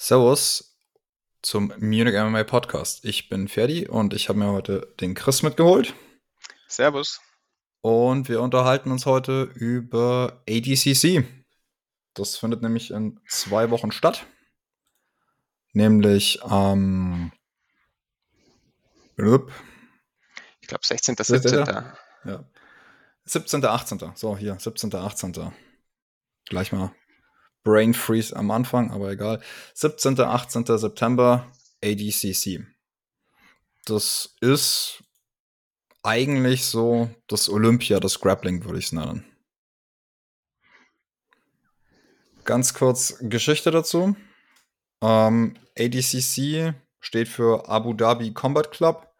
Servus zum Munich MMA Podcast. Ich bin Ferdi und ich habe mir heute den Chris mitgeholt. Servus. Und wir unterhalten uns heute über ADCC. Das findet nämlich in zwei Wochen statt. Nämlich am. Ähm, ich glaube 16. 17. Ja. 17. 18. So, hier, 17. 18. Gleich mal Brain Freeze am Anfang, aber egal. 17. 18. September ADCC. Das ist eigentlich so das Olympia, das Grappling, würde ich es nennen. Ganz kurz Geschichte dazu. Ähm, ADCC steht für Abu Dhabi Combat Club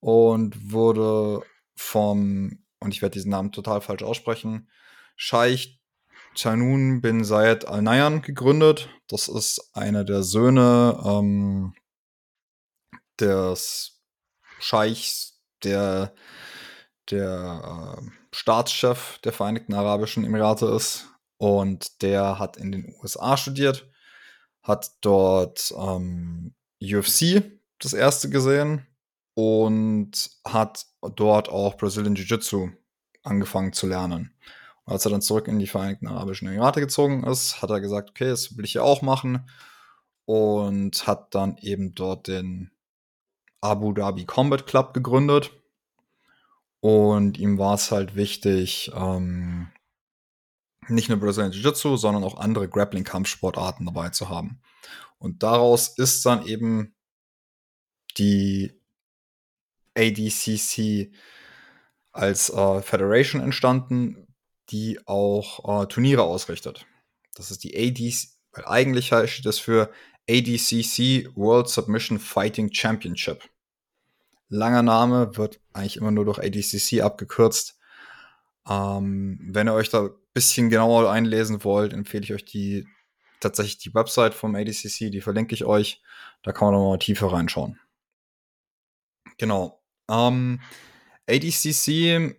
und wurde vom, und ich werde diesen Namen total falsch aussprechen, Scheich Chanun bin Zayed Al Nayan gegründet. Das ist einer der Söhne ähm, des Scheichs, der der äh, Staatschef der Vereinigten Arabischen Emirate ist. Und der hat in den USA studiert, hat dort ähm, UFC das erste gesehen und hat dort auch Brazilian Jiu-Jitsu angefangen zu lernen. Als er dann zurück in die Vereinigten Arabischen Emirate gezogen ist, hat er gesagt, okay, das will ich ja auch machen. Und hat dann eben dort den Abu Dhabi Combat Club gegründet. Und ihm war es halt wichtig, ähm, nicht nur Brazilian Jiu-Jitsu, sondern auch andere Grappling-Kampfsportarten dabei zu haben. Und daraus ist dann eben die ADCC als äh, Federation entstanden, die auch äh, Turniere ausrichtet. Das ist die ADC, weil eigentlich steht das für ADCC World Submission Fighting Championship. Langer Name wird eigentlich immer nur durch ADCC abgekürzt. Ähm, wenn ihr euch da ein bisschen genauer einlesen wollt, empfehle ich euch die tatsächlich die Website vom ADCC, die verlinke ich euch. Da kann man nochmal tiefer reinschauen. Genau. Ähm, ADCC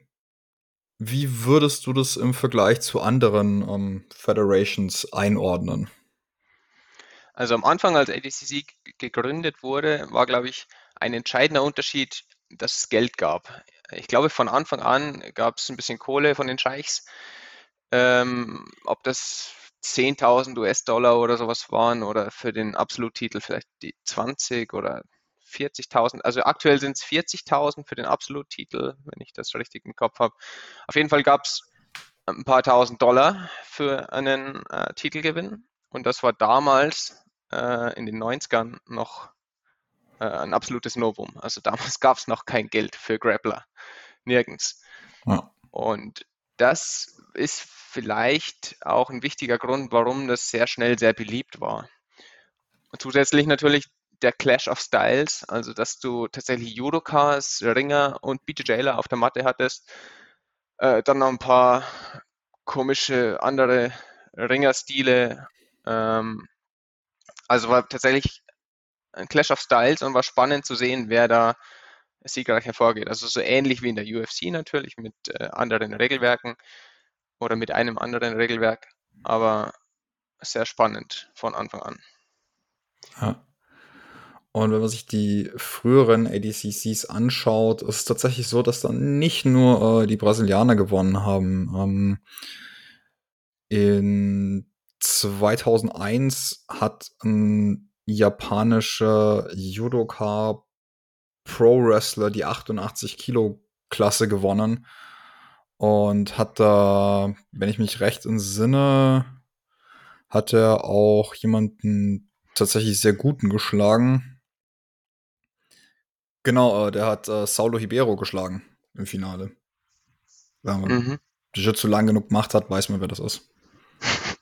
wie würdest du das im Vergleich zu anderen ähm, Federations einordnen? Also am Anfang, als ADCC gegründet wurde, war, glaube ich, ein entscheidender Unterschied, dass es Geld gab. Ich glaube, von Anfang an gab es ein bisschen Kohle von den Scheichs. Ähm, ob das 10.000 US-Dollar oder sowas waren oder für den Absoluttitel vielleicht die 20 oder 40.000, also aktuell sind es 40.000 für den Absoluttitel, wenn ich das richtig im Kopf habe. Auf jeden Fall gab es ein paar tausend Dollar für einen äh, Titelgewinn und das war damals äh, in den 90ern noch äh, ein absolutes Novum. Also damals gab es noch kein Geld für Grappler, nirgends. Ja. Und das ist vielleicht auch ein wichtiger Grund, warum das sehr schnell sehr beliebt war. Und zusätzlich natürlich der Clash of Styles, also dass du tatsächlich Judokas, Ringer und BJJler auf der Matte hattest. Äh, dann noch ein paar komische andere Ringerstile. Ähm, also war tatsächlich ein Clash of Styles und war spannend zu sehen, wer da siegreich hervorgeht. Also so ähnlich wie in der UFC natürlich mit äh, anderen Regelwerken oder mit einem anderen Regelwerk, aber sehr spannend von Anfang an. Ja. Und wenn man sich die früheren ADCCs anschaut, ist es tatsächlich so, dass dann nicht nur äh, die Brasilianer gewonnen haben. Ähm, in 2001 hat ein japanischer Judoka Pro Wrestler die 88 Kilo Klasse gewonnen und hat da, wenn ich mich recht entsinne, hat er auch jemanden tatsächlich sehr guten geschlagen. Genau, äh, der hat äh, Saulo Ribeiro geschlagen im Finale. Wenn man mhm. Jiu-Jitsu lang genug gemacht hat, weiß man, wer das ist.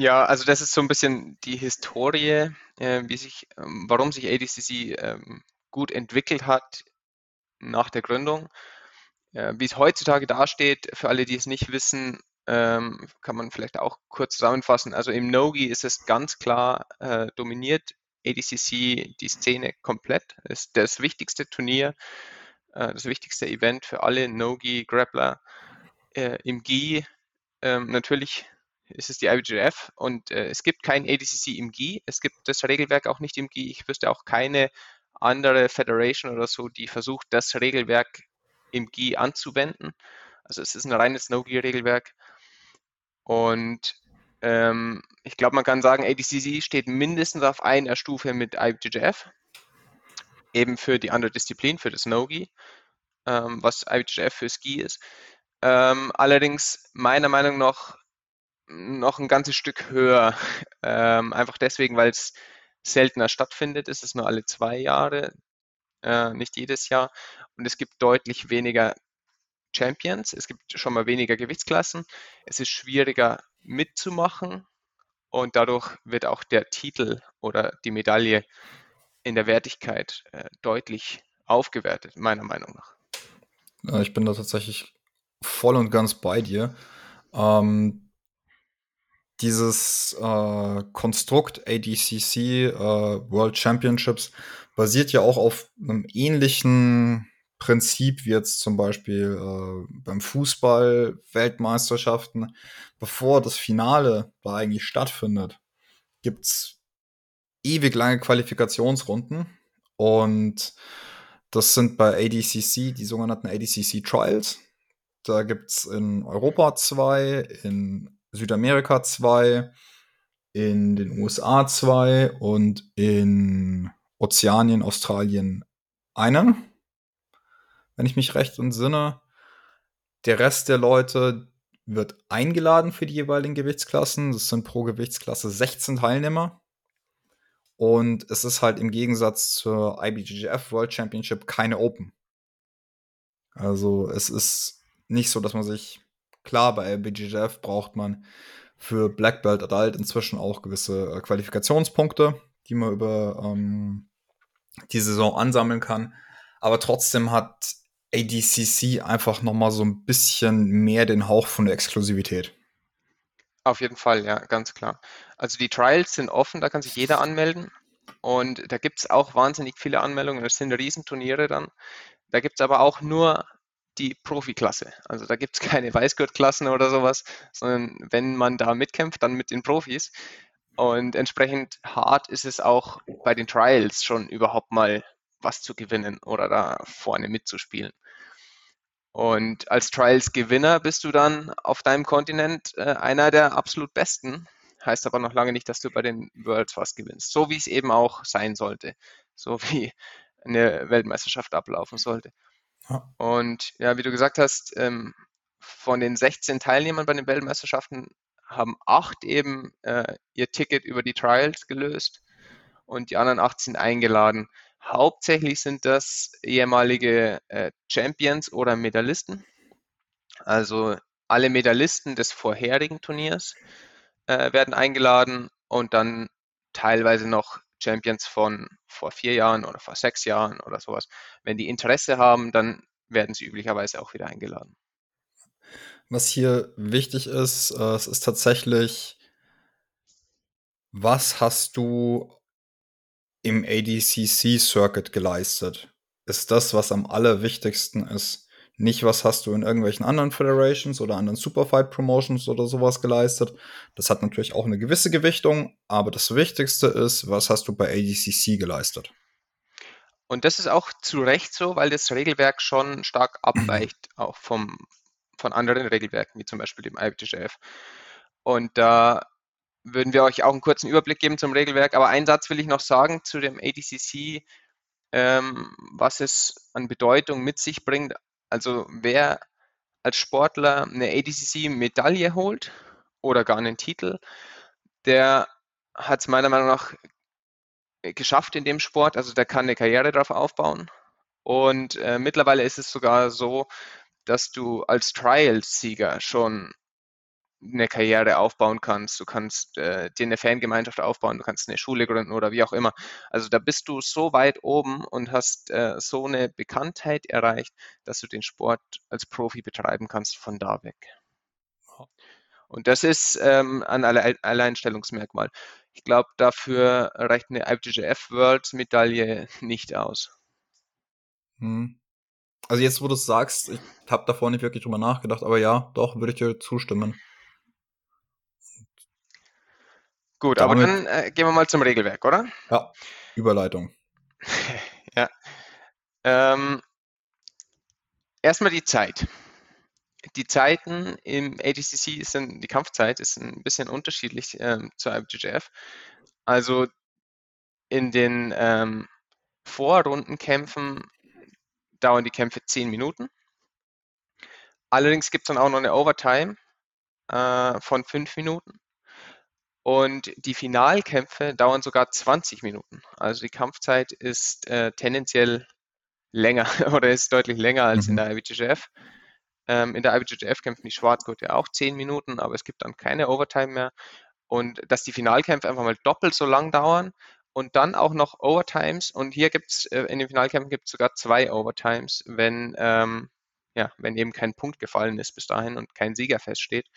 Ja, also das ist so ein bisschen die Historie, äh, wie sich, ähm, warum sich ADCC ähm, gut entwickelt hat nach der Gründung. Äh, wie es heutzutage dasteht, für alle, die es nicht wissen, ähm, kann man vielleicht auch kurz zusammenfassen. Also im Nogi ist es ganz klar äh, dominiert ADCC die Szene komplett. Ist das wichtigste Turnier, äh, das wichtigste Event für alle Nogi Grappler. Äh, Im GI ähm, natürlich ist es die IBJF und äh, es gibt kein ADCC im GI. Es gibt das Regelwerk auch nicht im GI. Ich wüsste auch keine andere Federation oder so, die versucht, das Regelwerk im GI anzuwenden. Also es ist ein reines No-GI-Regelwerk. Und ähm, ich glaube, man kann sagen, ADCC steht mindestens auf einer Stufe mit IBJJF, eben für die andere Disziplin, für das No-GI, ähm, was IBJJF für Ski ist. Ähm, allerdings meiner Meinung nach noch ein ganzes Stück höher, ähm, einfach deswegen, weil es seltener stattfindet. Es ist nur alle zwei Jahre, äh, nicht jedes Jahr. Und es gibt deutlich weniger Champions. Es gibt schon mal weniger Gewichtsklassen. Es ist schwieriger mitzumachen und dadurch wird auch der Titel oder die Medaille in der Wertigkeit äh, deutlich aufgewertet, meiner Meinung nach. Ich bin da tatsächlich voll und ganz bei dir. Ähm, dieses äh, Konstrukt ADCC äh, World Championships basiert ja auch auf einem ähnlichen Prinzip wie jetzt zum Beispiel äh, beim Fußball Weltmeisterschaften. Bevor das Finale da eigentlich stattfindet, gibt's ewig lange Qualifikationsrunden und das sind bei ADCC die sogenannten ADCC Trials. Da gibt's in Europa zwei, in Südamerika zwei, in den USA zwei und in Ozeanien, Australien eine. Wenn ich mich recht entsinne. Der Rest der Leute wird eingeladen für die jeweiligen Gewichtsklassen. Das sind pro Gewichtsklasse 16 Teilnehmer. Und es ist halt im Gegensatz zur IBJJF World Championship keine Open. Also es ist nicht so, dass man sich Klar, bei BGJF braucht man für Black Belt Adult inzwischen auch gewisse äh, Qualifikationspunkte, die man über ähm, die Saison ansammeln kann. Aber trotzdem hat ADCC einfach noch mal so ein bisschen mehr den Hauch von der Exklusivität. Auf jeden Fall, ja, ganz klar. Also die Trials sind offen, da kann sich jeder anmelden. Und da gibt es auch wahnsinnig viele Anmeldungen. Das sind Riesenturniere dann. Da gibt es aber auch nur die Profiklasse. Also da gibt es keine Weißgurtklassen oder sowas, sondern wenn man da mitkämpft, dann mit den Profis. Und entsprechend hart ist es auch bei den Trials schon überhaupt mal was zu gewinnen oder da vorne mitzuspielen. Und als Trials-Gewinner bist du dann auf deinem Kontinent äh, einer der absolut Besten. Heißt aber noch lange nicht, dass du bei den Worlds was gewinnst. So wie es eben auch sein sollte. So wie eine Weltmeisterschaft ablaufen sollte. Und ja, wie du gesagt hast, ähm, von den 16 Teilnehmern bei den Weltmeisterschaften haben acht eben äh, ihr Ticket über die Trials gelöst und die anderen acht sind eingeladen. Hauptsächlich sind das ehemalige äh, Champions oder Medaillisten. Also alle Medaillisten des vorherigen Turniers äh, werden eingeladen und dann teilweise noch Champions von vor vier Jahren oder vor sechs Jahren oder sowas. Wenn die Interesse haben, dann werden sie üblicherweise auch wieder eingeladen. Was hier wichtig ist, äh, es ist tatsächlich, was hast du im ADCC-Circuit geleistet? Ist das, was am allerwichtigsten ist. Nicht, was hast du in irgendwelchen anderen Federations oder anderen Superfight Promotions oder sowas geleistet. Das hat natürlich auch eine gewisse Gewichtung, aber das Wichtigste ist, was hast du bei ADCC geleistet? Und das ist auch zu Recht so, weil das Regelwerk schon stark abweicht, auch vom, von anderen Regelwerken, wie zum Beispiel dem IBJJF. Und da würden wir euch auch einen kurzen Überblick geben zum Regelwerk. Aber einen Satz will ich noch sagen zu dem ADCC, ähm, was es an Bedeutung mit sich bringt. Also wer als Sportler eine ADCC-Medaille holt oder gar einen Titel, der hat es meiner Meinung nach geschafft in dem Sport. Also der kann eine Karriere darauf aufbauen. Und äh, mittlerweile ist es sogar so, dass du als Trial-Sieger schon eine Karriere aufbauen kannst. Du kannst äh, dir eine Fangemeinschaft aufbauen, du kannst eine Schule gründen oder wie auch immer. Also da bist du so weit oben und hast äh, so eine Bekanntheit erreicht, dass du den Sport als Profi betreiben kannst von da weg. Und das ist ähm, ein Alleinstellungsmerkmal. Ich glaube, dafür reicht eine IBJJF Worlds Medaille nicht aus. Hm. Also jetzt, wo du es sagst, ich habe davor nicht wirklich drüber nachgedacht, aber ja, doch, würde ich dir zustimmen. Gut, aber dann äh, gehen wir mal zum Regelwerk, oder? Ja, Überleitung. ja. Ähm, erstmal die Zeit. Die Zeiten im ADCC sind, die Kampfzeit ist ein bisschen unterschiedlich ähm, zur IBJJF. Also in den ähm, Vorrundenkämpfen dauern die Kämpfe 10 Minuten. Allerdings gibt es dann auch noch eine Overtime äh, von 5 Minuten. Und die Finalkämpfe dauern sogar 20 Minuten. Also die Kampfzeit ist äh, tendenziell länger oder ist deutlich länger als mhm. in der IBJJF. Ähm, in der IBJJF kämpfen die Schwarzgurte auch 10 Minuten, aber es gibt dann keine Overtime mehr. Und dass die Finalkämpfe einfach mal doppelt so lang dauern und dann auch noch Overtimes. Und hier gibt es, äh, in den Finalkämpfen gibt es sogar zwei Overtimes, wenn, ähm, ja, wenn eben kein Punkt gefallen ist bis dahin und kein Sieger feststeht.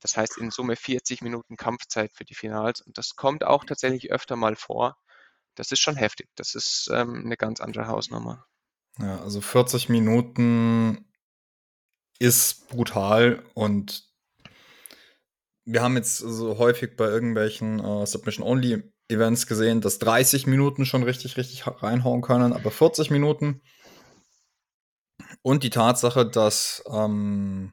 Das heißt in Summe 40 Minuten Kampfzeit für die Finals. Und das kommt auch tatsächlich öfter mal vor. Das ist schon heftig. Das ist ähm, eine ganz andere Hausnummer. Ja, also 40 Minuten ist brutal und wir haben jetzt so häufig bei irgendwelchen äh, Submission-Only-Events gesehen, dass 30 Minuten schon richtig, richtig reinhauen können, aber 40 Minuten und die Tatsache, dass ähm,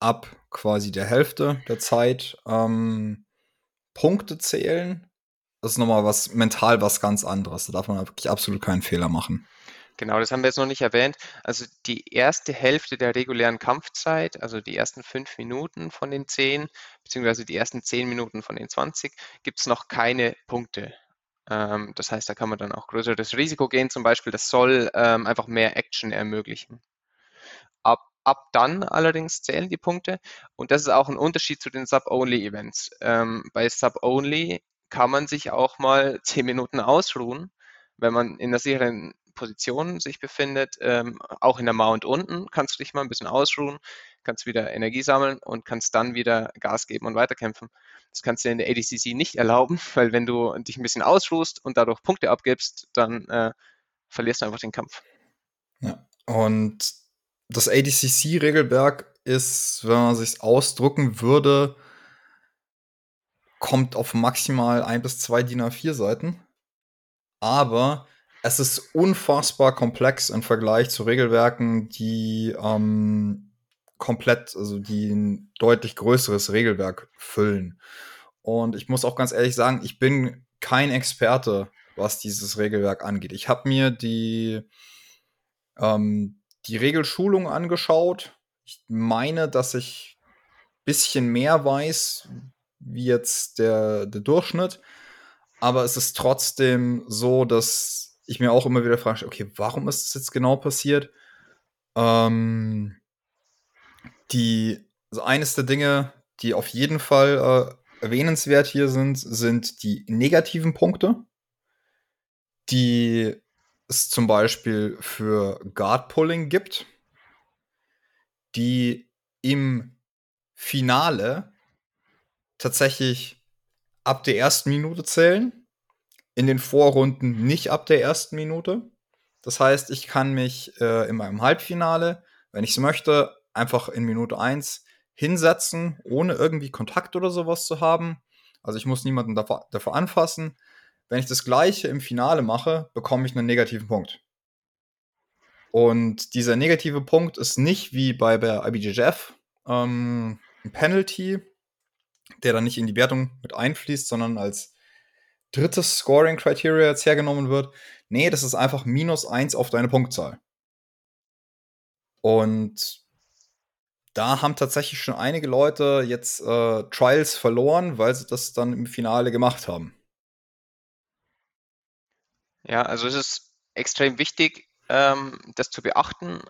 ab quasi der Hälfte der Zeit ähm, Punkte zählen, das ist nochmal was mental was ganz anderes. Da darf man wirklich absolut keinen Fehler machen. Genau, das haben wir jetzt noch nicht erwähnt. Also die erste Hälfte der regulären Kampfzeit, also die ersten fünf Minuten von den zehn, beziehungsweise die ersten zehn Minuten von den 20, gibt es noch keine Punkte. Ähm, das heißt, da kann man dann auch größeres Risiko gehen, zum Beispiel. Das soll ähm, einfach mehr Action ermöglichen. Ab, dann allerdings zählen die Punkte und das ist auch ein Unterschied zu den Sub-Only-Events. Ähm, bei Sub-Only kann man sich auch mal zehn Minuten ausruhen, wenn man in der sicheren Position sich befindet. Ähm, auch in der Mount unten kannst du dich mal ein bisschen ausruhen, kannst wieder Energie sammeln und kannst dann wieder Gas geben und weiterkämpfen. Das kannst du in der ADCC nicht erlauben, weil wenn du dich ein bisschen ausruhst und dadurch Punkte abgibst, dann äh, verlierst du einfach den Kampf. Ja, und das ADCC-Regelwerk ist, wenn man sich ausdrucken würde, kommt auf maximal ein bis zwei DIN A4 Seiten. Aber es ist unfassbar komplex im Vergleich zu Regelwerken, die ähm, komplett, also die ein deutlich größeres Regelwerk füllen. Und ich muss auch ganz ehrlich sagen, ich bin kein Experte, was dieses Regelwerk angeht. Ich habe mir die, ähm, die Regelschulung angeschaut. Ich meine, dass ich ein bisschen mehr weiß, wie jetzt der, der Durchschnitt. Aber es ist trotzdem so, dass ich mir auch immer wieder frage, okay, warum ist das jetzt genau passiert? Ähm, die, also eines der Dinge, die auf jeden Fall äh, erwähnenswert hier sind, sind die negativen Punkte, die es zum Beispiel für Guard Pulling gibt, die im Finale tatsächlich ab der ersten Minute zählen. In den Vorrunden nicht ab der ersten Minute. Das heißt, ich kann mich äh, in meinem Halbfinale, wenn ich es möchte, einfach in Minute 1 hinsetzen, ohne irgendwie Kontakt oder sowas zu haben. Also ich muss niemanden dafür, dafür anfassen. Wenn ich das gleiche im Finale mache, bekomme ich einen negativen Punkt. Und dieser negative Punkt ist nicht wie bei der IBJJF ähm, ein Penalty, der dann nicht in die Wertung mit einfließt, sondern als drittes Scoring-Criteria jetzt hergenommen wird. Nee, das ist einfach minus eins auf deine Punktzahl. Und da haben tatsächlich schon einige Leute jetzt äh, Trials verloren, weil sie das dann im Finale gemacht haben. Ja, also es ist extrem wichtig, ähm, das zu beachten.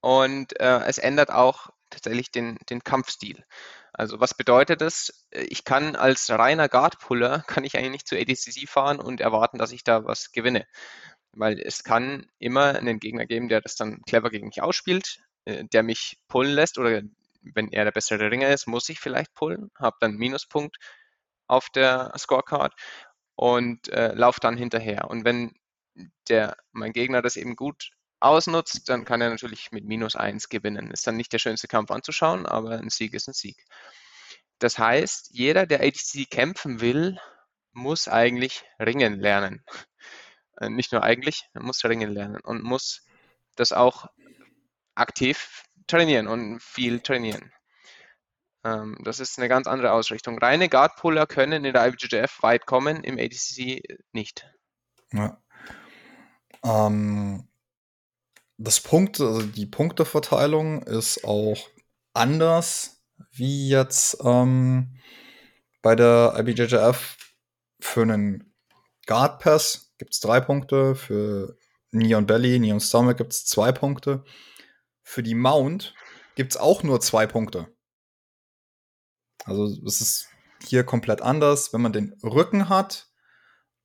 Und äh, es ändert auch tatsächlich den, den Kampfstil. Also was bedeutet das? Ich kann als reiner Guard-Puller, kann ich eigentlich nicht zu ADCC fahren und erwarten, dass ich da was gewinne. Weil es kann immer einen Gegner geben, der das dann clever gegen mich ausspielt, äh, der mich pullen lässt oder wenn er der bessere Ringer ist, muss ich vielleicht pullen, habe dann einen Minuspunkt auf der Scorecard und äh, laufe dann hinterher. Und wenn der, mein Gegner das eben gut ausnutzt, dann kann er natürlich mit minus 1 gewinnen. Ist dann nicht der schönste Kampf anzuschauen, aber ein Sieg ist ein Sieg. das heißt, jeder, der ADCC kämpfen will, muss eigentlich ringen lernen. Äh, nicht nur eigentlich, er muss ringen lernen und muss das auch aktiv trainieren und viel trainieren. Ähm, das ist eine ganz andere Ausrichtung. Reine Guard-Puller können in der IBJJF weit kommen, im ADCC nicht. Ja. Ähm, das Punkt, also die Punkteverteilung ist auch anders wie jetzt ähm, bei der IBJJF. Für einen Guard Pass gibt es drei Punkte, für Neon Belly, Neon Stomach gibt es zwei Punkte. Für die Mount gibt es auch nur zwei Punkte. Also es ist hier komplett anders. Wenn man den Rücken hat,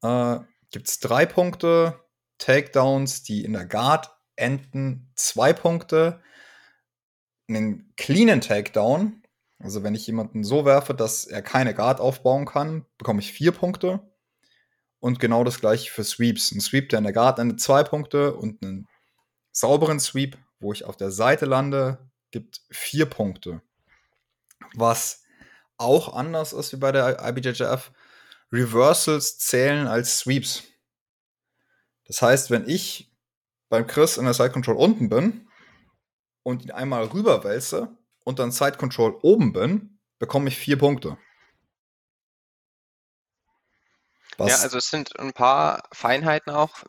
äh, gibt es drei Punkte. Takedowns, die in der Guard enden, zwei Punkte. Einen cleanen Takedown, also wenn ich jemanden so werfe, dass er keine Guard aufbauen kann, bekomme ich vier Punkte. Und genau das gleiche für Sweeps. Ein Sweep, der in der Guard endet, zwei Punkte und einen sauberen Sweep, wo ich auf der Seite lande, gibt vier Punkte. Was auch anders ist wie bei der IBJJF. Reversals zählen als Sweeps. Das heißt, wenn ich beim Chris in der Side Control unten bin und ihn einmal rüberwälze und dann Side Control oben bin, bekomme ich vier Punkte. Was? Ja, also es sind ein paar Feinheiten auch.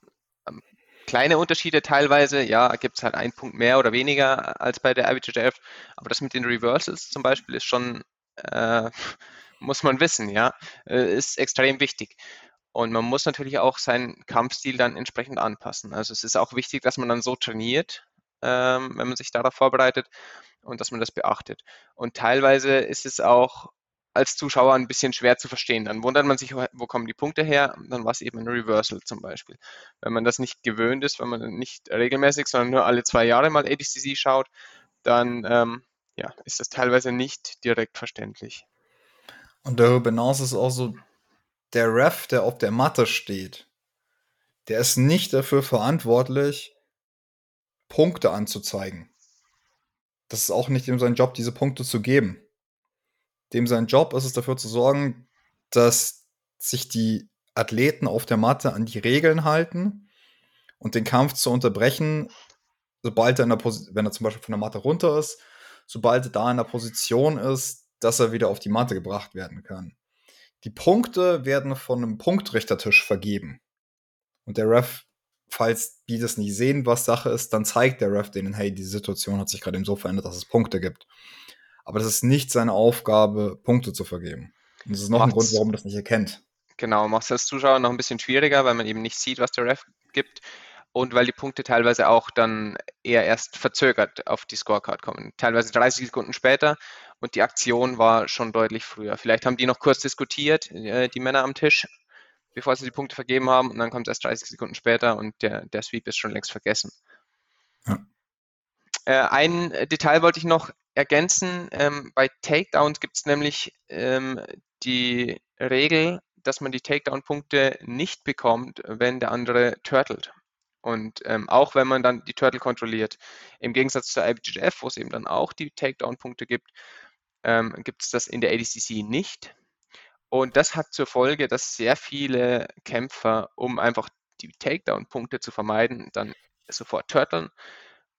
Ähm, kleine Unterschiede teilweise, ja, gibt es halt einen Punkt mehr oder weniger als bei der IBJJF, aber das mit den Reversals zum Beispiel ist schon äh, muss man wissen, ja, äh, ist extrem wichtig. Und man muss natürlich auch seinen Kampfstil dann entsprechend anpassen. Also es ist auch wichtig, dass man dann so trainiert, ähm, wenn man sich darauf vorbereitet und dass man das beachtet. Und teilweise ist es auch als Zuschauer ein bisschen schwer zu verstehen. Dann wundert man sich, wo kommen die Punkte her? Dann war es eben ein Reversal zum Beispiel. Wenn man das nicht gewöhnt ist, wenn man nicht regelmäßig, sondern nur alle zwei Jahre mal ADCC schaut, dann ähm, ja, ist das teilweise nicht direkt verständlich. Und darüber hinaus ist auch so, der Ref, der auf der Matte steht, der ist nicht dafür verantwortlich, Punkte anzuzeigen. Das ist auch nicht dem sein Job, diese Punkte zu geben. Dem sein Job ist es dafür zu sorgen, dass sich die Athleten auf der Matte an die Regeln halten und den Kampf zu unterbrechen, sobald er in der Pos wenn er zum Beispiel von der Matte runter ist sobald er da in der Position ist, dass er wieder auf die Matte gebracht werden kann. Die Punkte werden von einem Punktrichtertisch vergeben. Und der Ref, falls die das nicht sehen, was Sache ist, dann zeigt der Ref denen, hey, die Situation hat sich gerade eben so verändert, dass es Punkte gibt. Aber das ist nicht seine Aufgabe, Punkte zu vergeben. Und das ist noch Macht's, ein Grund, warum man das nicht erkennt. Genau, macht es als Zuschauer noch ein bisschen schwieriger, weil man eben nicht sieht, was der Ref gibt und weil die Punkte teilweise auch dann eher erst verzögert auf die Scorecard kommen. Teilweise 30 Sekunden später und die Aktion war schon deutlich früher. Vielleicht haben die noch kurz diskutiert, äh, die Männer am Tisch, bevor sie die Punkte vergeben haben und dann kommt es erst 30 Sekunden später und der, der Sweep ist schon längst vergessen. Ja. Äh, ein Detail wollte ich noch ergänzen. Ähm, bei Takedowns gibt es nämlich ähm, die Regel, dass man die Takedown-Punkte nicht bekommt, wenn der andere turtelt. Und ähm, auch wenn man dann die Turtle kontrolliert, im Gegensatz zur IBJJF, wo es eben dann auch die Takedown-Punkte gibt, ähm, gibt es das in der ADCC nicht. Und das hat zur Folge, dass sehr viele Kämpfer, um einfach die Takedown-Punkte zu vermeiden, dann sofort turteln.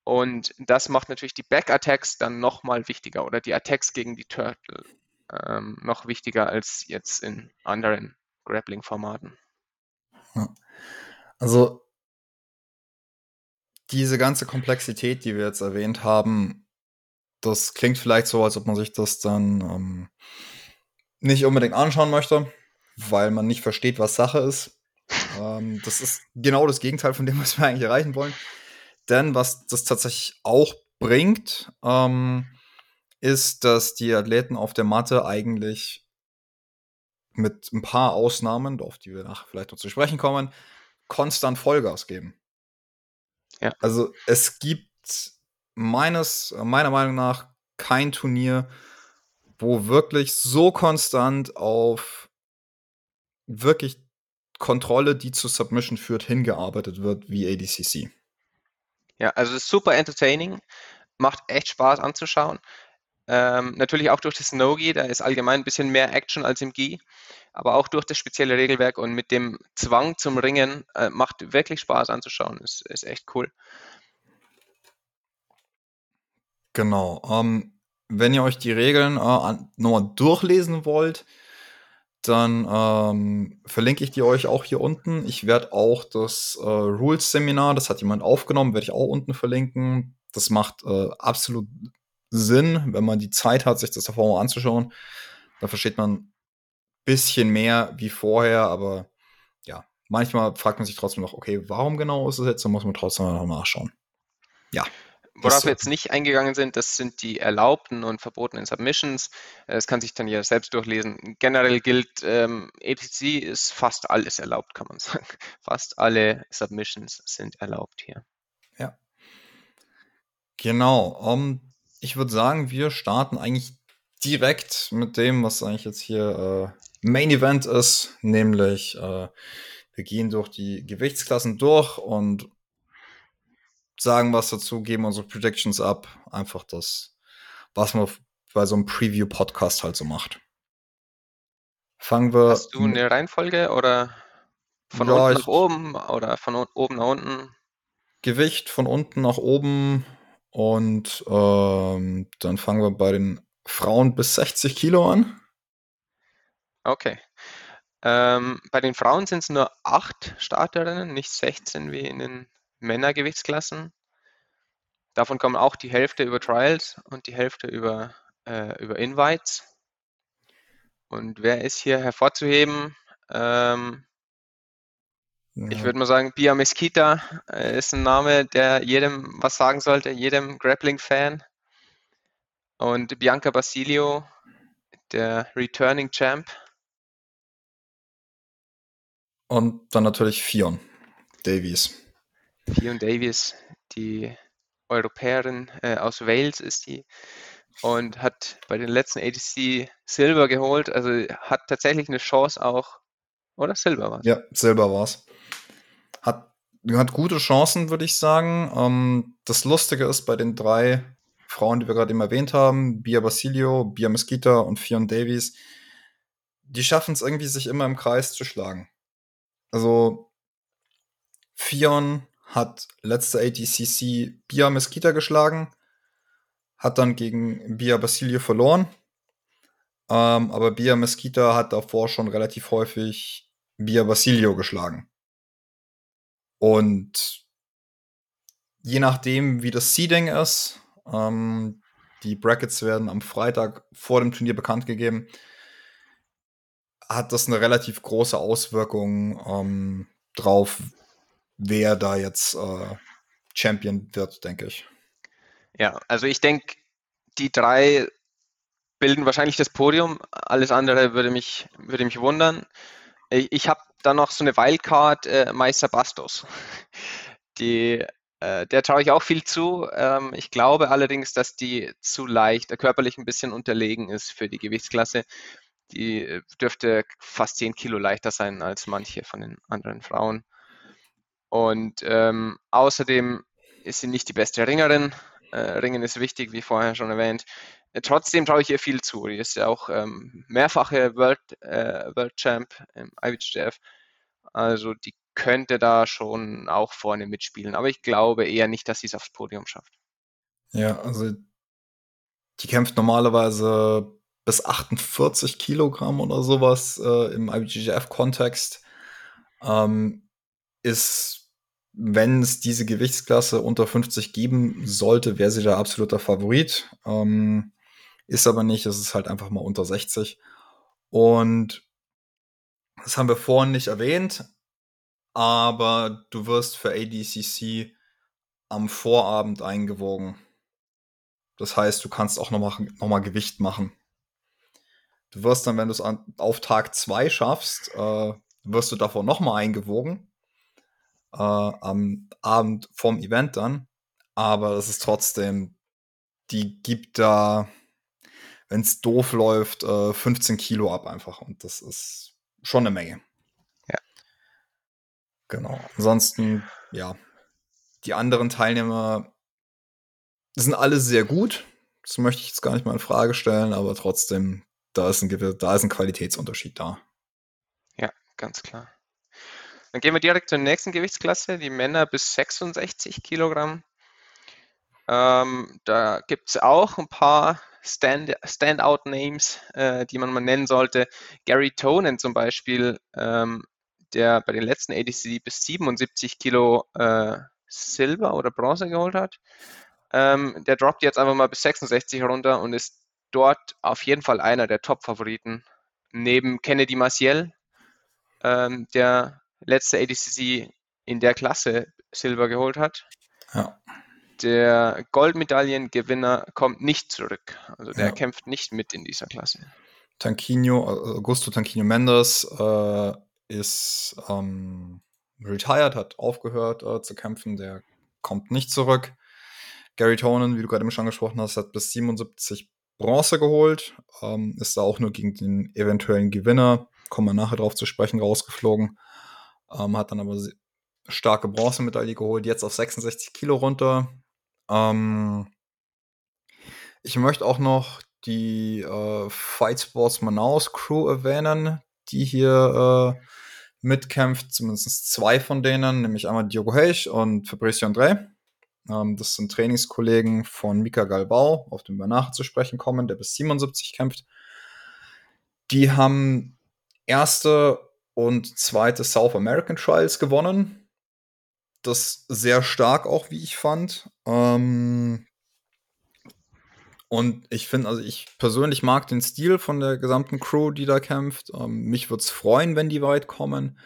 Und das macht natürlich die Back-Attacks dann nochmal wichtiger oder die Attacks gegen die Turtle ähm, noch wichtiger als jetzt in anderen Grappling-Formaten. Also diese ganze Komplexität, die wir jetzt erwähnt haben, das klingt vielleicht so, als ob man sich das dann ähm, nicht unbedingt anschauen möchte, weil man nicht versteht, was Sache ist. ähm, das ist genau das Gegenteil von dem, was wir eigentlich erreichen wollen. Denn was das tatsächlich auch bringt, ähm, ist, dass die Athleten auf der Matte eigentlich mit ein paar Ausnahmen, auf die wir nachher vielleicht noch zu sprechen kommen, konstant Vollgas geben. Ja. Also es gibt meines, meiner Meinung nach kein Turnier, wo wirklich so konstant auf wirklich Kontrolle, die zu Submission führt, hingearbeitet wird wie ADCC. Ja, also es ist super entertaining, macht echt Spaß anzuschauen. Ähm, natürlich auch durch das No-Gi, da ist allgemein ein bisschen mehr Action als im Gi, aber auch durch das spezielle Regelwerk und mit dem Zwang zum Ringen äh, macht wirklich Spaß anzuschauen. Ist, ist echt cool. Genau. Ähm, wenn ihr euch die Regeln äh, nochmal durchlesen wollt, dann ähm, verlinke ich die euch auch hier unten. Ich werde auch das äh, Rules-Seminar, das hat jemand aufgenommen, werde ich auch unten verlinken. Das macht äh, absolut Sinn, wenn man die Zeit hat, sich das davor mal anzuschauen. Da versteht man bisschen mehr wie vorher, aber ja, manchmal fragt man sich trotzdem noch, okay, warum genau ist es jetzt? Da muss man trotzdem noch nachschauen. Ja. Worauf wir jetzt nicht eingegangen sind, das sind die erlaubten und verbotenen Submissions. Das kann sich dann jeder selbst durchlesen. Generell gilt, ähm, ATC ist fast alles erlaubt, kann man sagen. Fast alle Submissions sind erlaubt hier. Ja. Genau. Um, ich würde sagen, wir starten eigentlich direkt mit dem, was eigentlich jetzt hier äh, Main Event ist, nämlich äh, wir gehen durch die Gewichtsklassen durch und sagen was dazu, geben unsere Predictions ab. Einfach das, was man bei so einem Preview-Podcast halt so macht. Fangen wir. Hast du eine Reihenfolge oder von ja, unten nach oben oder von oben nach unten? Gewicht von unten nach oben und ähm, dann fangen wir bei den Frauen bis 60 Kilo an. Okay. Ähm, bei den Frauen sind es nur acht Starterinnen, nicht 16 wie in den Männergewichtsklassen. Davon kommen auch die Hälfte über Trials und die Hälfte über, äh, über Invites. Und wer ist hier hervorzuheben? Ähm, ja. Ich würde mal sagen, Bia Mesquita äh, ist ein Name, der jedem was sagen sollte, jedem Grappling-Fan. Und Bianca Basilio, der Returning Champ. Und dann natürlich Fion Davies. Fion Davies, die Europäerin äh, aus Wales ist die und hat bei den letzten ADC Silber geholt. Also hat tatsächlich eine Chance auch, oder Silber war es? Ja, Silber war es. Hat, hat gute Chancen, würde ich sagen. Ähm, das Lustige ist bei den drei Frauen, die wir gerade eben erwähnt haben, Bia Basilio, Bia Mesquita und Fion Davies, die schaffen es irgendwie, sich immer im Kreis zu schlagen. Also Fion hat letzte ATCC Bia Mesquita geschlagen, hat dann gegen Bia Basilio verloren. Ähm, aber Bia Mesquita hat davor schon relativ häufig Bia Basilio geschlagen. Und je nachdem, wie das Seeding ist, ähm, die Brackets werden am Freitag vor dem Turnier bekannt gegeben, hat das eine relativ große Auswirkung ähm, drauf, wer da jetzt äh, Champion wird, denke ich. Ja, also ich denke, die drei bilden wahrscheinlich das Podium. Alles andere würde mich, würde mich wundern. Ich, ich habe da noch so eine Wildcard, äh, Meister Bastos. Die, äh, der traue ich auch viel zu. Ähm, ich glaube allerdings, dass die zu leicht, äh, körperlich ein bisschen unterlegen ist für die Gewichtsklasse. Die äh, dürfte fast 10 Kilo leichter sein als manche von den anderen Frauen. Und ähm, außerdem ist sie nicht die beste Ringerin. Äh, Ringen ist wichtig, wie vorher schon erwähnt. Äh, trotzdem traue ich ihr viel zu. Die ist ja auch ähm, mehrfache World, äh, World Champ im IBJJF. Also die könnte da schon auch vorne mitspielen. Aber ich glaube eher nicht, dass sie es aufs Podium schafft. Ja, also die kämpft normalerweise bis 48 Kilogramm oder sowas äh, im IBJJF-Kontext. Ähm, ist wenn es diese Gewichtsklasse unter 50 geben sollte, wäre sie der absoluter Favorit. Ähm, ist aber nicht, es ist halt einfach mal unter 60. Und das haben wir vorhin nicht erwähnt, aber du wirst für ADCC am Vorabend eingewogen. Das heißt, du kannst auch nochmal noch mal Gewicht machen. Du wirst dann, wenn du es auf Tag 2 schaffst, äh, wirst du davor nochmal eingewogen äh, am Abend vom Event dann. Aber das ist trotzdem, die gibt da, wenn es doof läuft, äh, 15 Kilo ab einfach. Und das ist schon eine Menge. Ja. Genau. Ansonsten, ja, die anderen Teilnehmer sind alle sehr gut. Das möchte ich jetzt gar nicht mal in Frage stellen, aber trotzdem, da ist ein, da ist ein Qualitätsunterschied da. Ja, ganz klar. Dann gehen wir direkt zur nächsten Gewichtsklasse, die Männer bis 66 Kilogramm. Ähm, da gibt es auch ein paar Stand, Standout-Names, äh, die man mal nennen sollte. Gary Tonen zum Beispiel, ähm, der bei den letzten ADC bis 77 Kilo äh, Silber oder Bronze geholt hat. Ähm, der droppt jetzt einfach mal bis 66 runter und ist dort auf jeden Fall einer der Top-Favoriten. Neben Kennedy Maciel, ähm, der letzte ADCC in der Klasse Silber geholt hat. Ja. Der Goldmedaillengewinner kommt nicht zurück. Also der ja. kämpft nicht mit in dieser Klasse. Tanquino, Augusto Tanquino Mendes äh, ist ähm, retired, hat aufgehört äh, zu kämpfen. Der kommt nicht zurück. Gary Tonen, wie du gerade schon angesprochen hast, hat bis 77 Bronze geholt, ähm, ist da auch nur gegen den eventuellen Gewinner, kommen wir nachher drauf zu sprechen, rausgeflogen. Ähm, hat dann aber starke Bronzemedaille geholt, jetzt auf 66 Kilo runter. Ähm, ich möchte auch noch die äh, Fight Sports Manaus Crew erwähnen, die hier äh, mitkämpft, zumindest zwei von denen, nämlich einmal Diogo Heisch und Fabricio André. Ähm, das sind Trainingskollegen von Mika Galbau, auf den wir nachher zu sprechen kommen, der bis 77 kämpft. Die haben erste und zweite South American Trials gewonnen. Das sehr stark auch, wie ich fand. Ähm, und ich finde, also ich persönlich mag den Stil von der gesamten Crew, die da kämpft. Ähm, mich würde es freuen, wenn die weit kommen.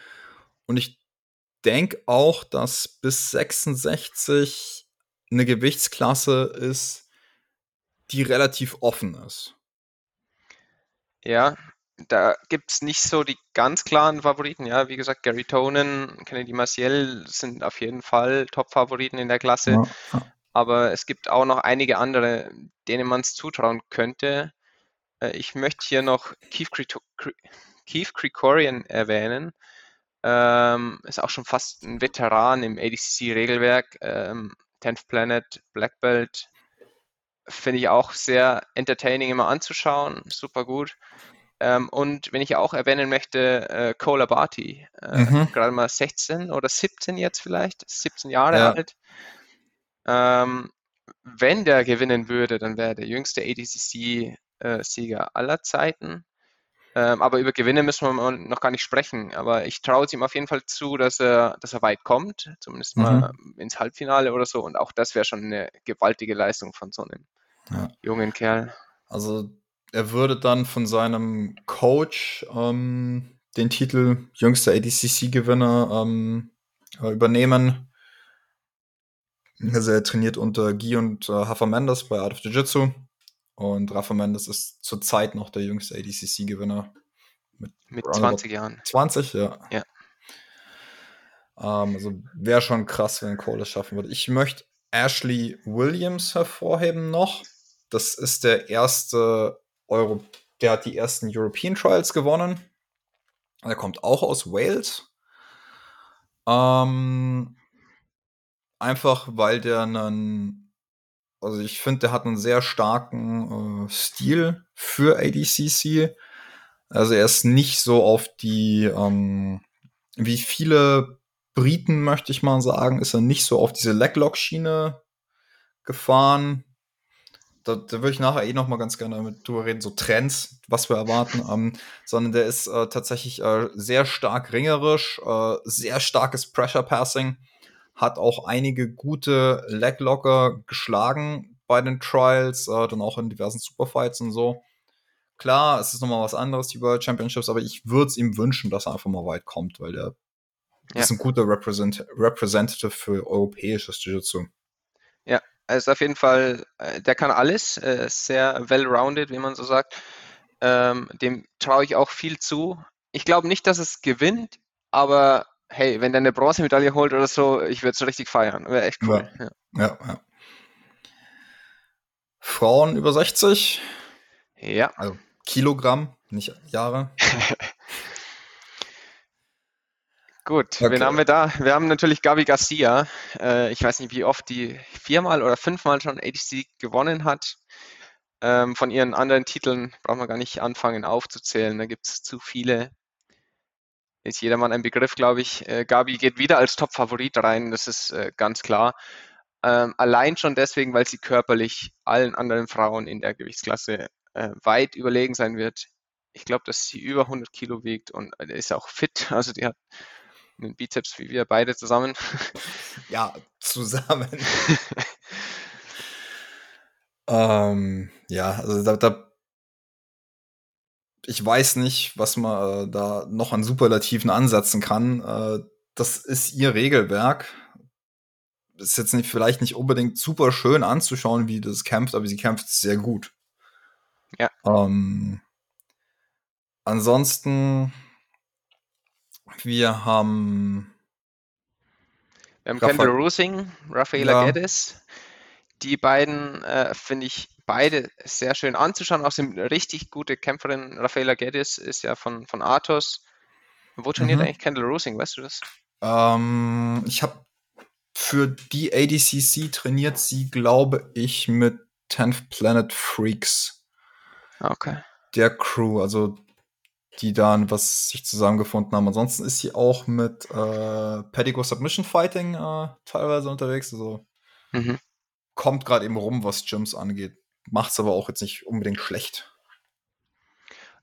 Und ich denke auch, dass bis 66 eine Gewichtsklasse ist, die relativ offen ist. Ja, da gibt es nicht so die ganz klaren Favoriten. Ja, wie gesagt, Gary Tonen, Kennedy Maciel sind auf jeden Fall Top-Favoriten in der Klasse. Ja. Aber es gibt auch noch einige andere, denen man es zutrauen könnte. Äh, ich möchte hier noch Keith, Keith Krikorian erwähnen. Ähm, ist auch schon fast ein Veteran im ADCC-Regelwerk. Ähm, 10th Planet, Black Belt. Finde ich auch sehr entertaining immer anzuschauen, super gut. Ähm, und wenn ich auch erwähnen möchte, äh, Cole Abati, äh, mhm. gerade mal 16 oder 17 jetzt vielleicht, 17 Jahre ja. alt. Ähm, wenn der gewinnen würde, dann wäre der jüngste ADCC-Sieger äh, aller Zeiten. Ähm, aber über Gewinne müssen wir noch gar nicht sprechen. Aber ich traue es ihm auf jeden Fall zu, dass er, dass er weit kommt, zumindest mhm. mal ins Halbfinale oder so. Und auch das wäre schon eine gewaltige Leistung von so einem ja. jungen Kerl. Also er würde dann von seinem Coach ähm, den Titel jüngster ADCC-Gewinner ähm, äh, übernehmen. Also er trainiert unter Guy und äh, Rafa Mendes bei Art of Jiu-Jitsu. Und Rafa Mendes ist zurzeit noch der jüngste ADCC-Gewinner. Mit, mit 20 Jahren. 20, ja. Ja. Ähm, also wäre schon krass, wenn Cole es schaffen würde. Ich möchte Ashley Williams hervorheben noch. Das ist der erste Euro, der hat die ersten European Trials gewonnen. Er kommt auch aus Wales. Ähm, einfach weil der einen, also ich finde, der hat einen sehr starken äh, Stil für ADCC. Also er ist nicht so auf die, ähm, wie viele Briten, möchte ich mal sagen, ist er nicht so auf diese Leglock-Schiene gefahren da, da würde ich nachher eh noch mal ganz gerne mit drüber reden, so Trends, was wir erwarten, ähm, sondern der ist äh, tatsächlich äh, sehr stark ringerisch, äh, sehr starkes Pressure Passing, hat auch einige gute Leglocker geschlagen bei den Trials, äh, dann auch in diversen Superfights und so. Klar, es ist nochmal was anderes, die World Championships, aber ich würde es ihm wünschen, dass er einfach mal weit kommt, weil der ja. ist ein guter Represent Representative für europäisches Jiu-Jitsu. Ja, also auf jeden Fall, äh, der kann alles, sehr well-rounded, wie man so sagt. Ähm, dem traue ich auch viel zu. Ich glaube nicht, dass es gewinnt, aber hey, wenn der eine Bronzemedaille holt oder so, ich würde es richtig feiern. Wäre echt cool. Ja. Ja. ja, Frauen über 60? Ja. Also Kilogramm, nicht Jahre. Gut, okay. wen haben wir da? Wir haben natürlich Gabi Garcia. Äh, ich weiß nicht, wie oft die viermal oder fünfmal schon ADC gewonnen hat. Ähm, von ihren anderen Titeln braucht man gar nicht anfangen aufzuzählen. Da gibt es zu viele. Ist jedermann ein Begriff, glaube ich. Äh, Gabi geht wieder als Top-Favorit rein, das ist äh, ganz klar. Ähm, allein schon deswegen, weil sie körperlich allen anderen Frauen in der Gewichtsklasse äh, weit überlegen sein wird. Ich glaube, dass sie über 100 Kilo wiegt und äh, ist auch fit. Also die hat einen Bizeps wie wir beide zusammen. Ja, zusammen. ähm, ja, also da, da, ich weiß nicht, was man äh, da noch an Superlativen ansetzen kann. Äh, das ist ihr Regelwerk. Ist jetzt nicht, vielleicht nicht unbedingt super schön anzuschauen, wie das kämpft, aber sie kämpft sehr gut. Ja. Ähm, ansonsten, wir haben. Wir haben Kendall Rusing, Rafaela Ja. Geddes. Die beiden äh, finde ich beide sehr schön anzuschauen. Auch sind richtig gute Kämpferin. Rafaela Geddes ist ja von, von Athos. Wo trainiert Mhm. eigentlich Kendall Rusing? Weißt du das? Ähm, ich habe für die ADCC trainiert sie, glaube ich, mit 10th Planet Freaks, Ah, Okay. der Crew, also die dann was sich zusammengefunden haben. Ansonsten ist sie auch mit äh, Pedigo Submission Fighting äh, teilweise unterwegs. Also Mhm. kommt gerade eben rum, was Gyms angeht. Macht's aber auch jetzt nicht unbedingt schlecht.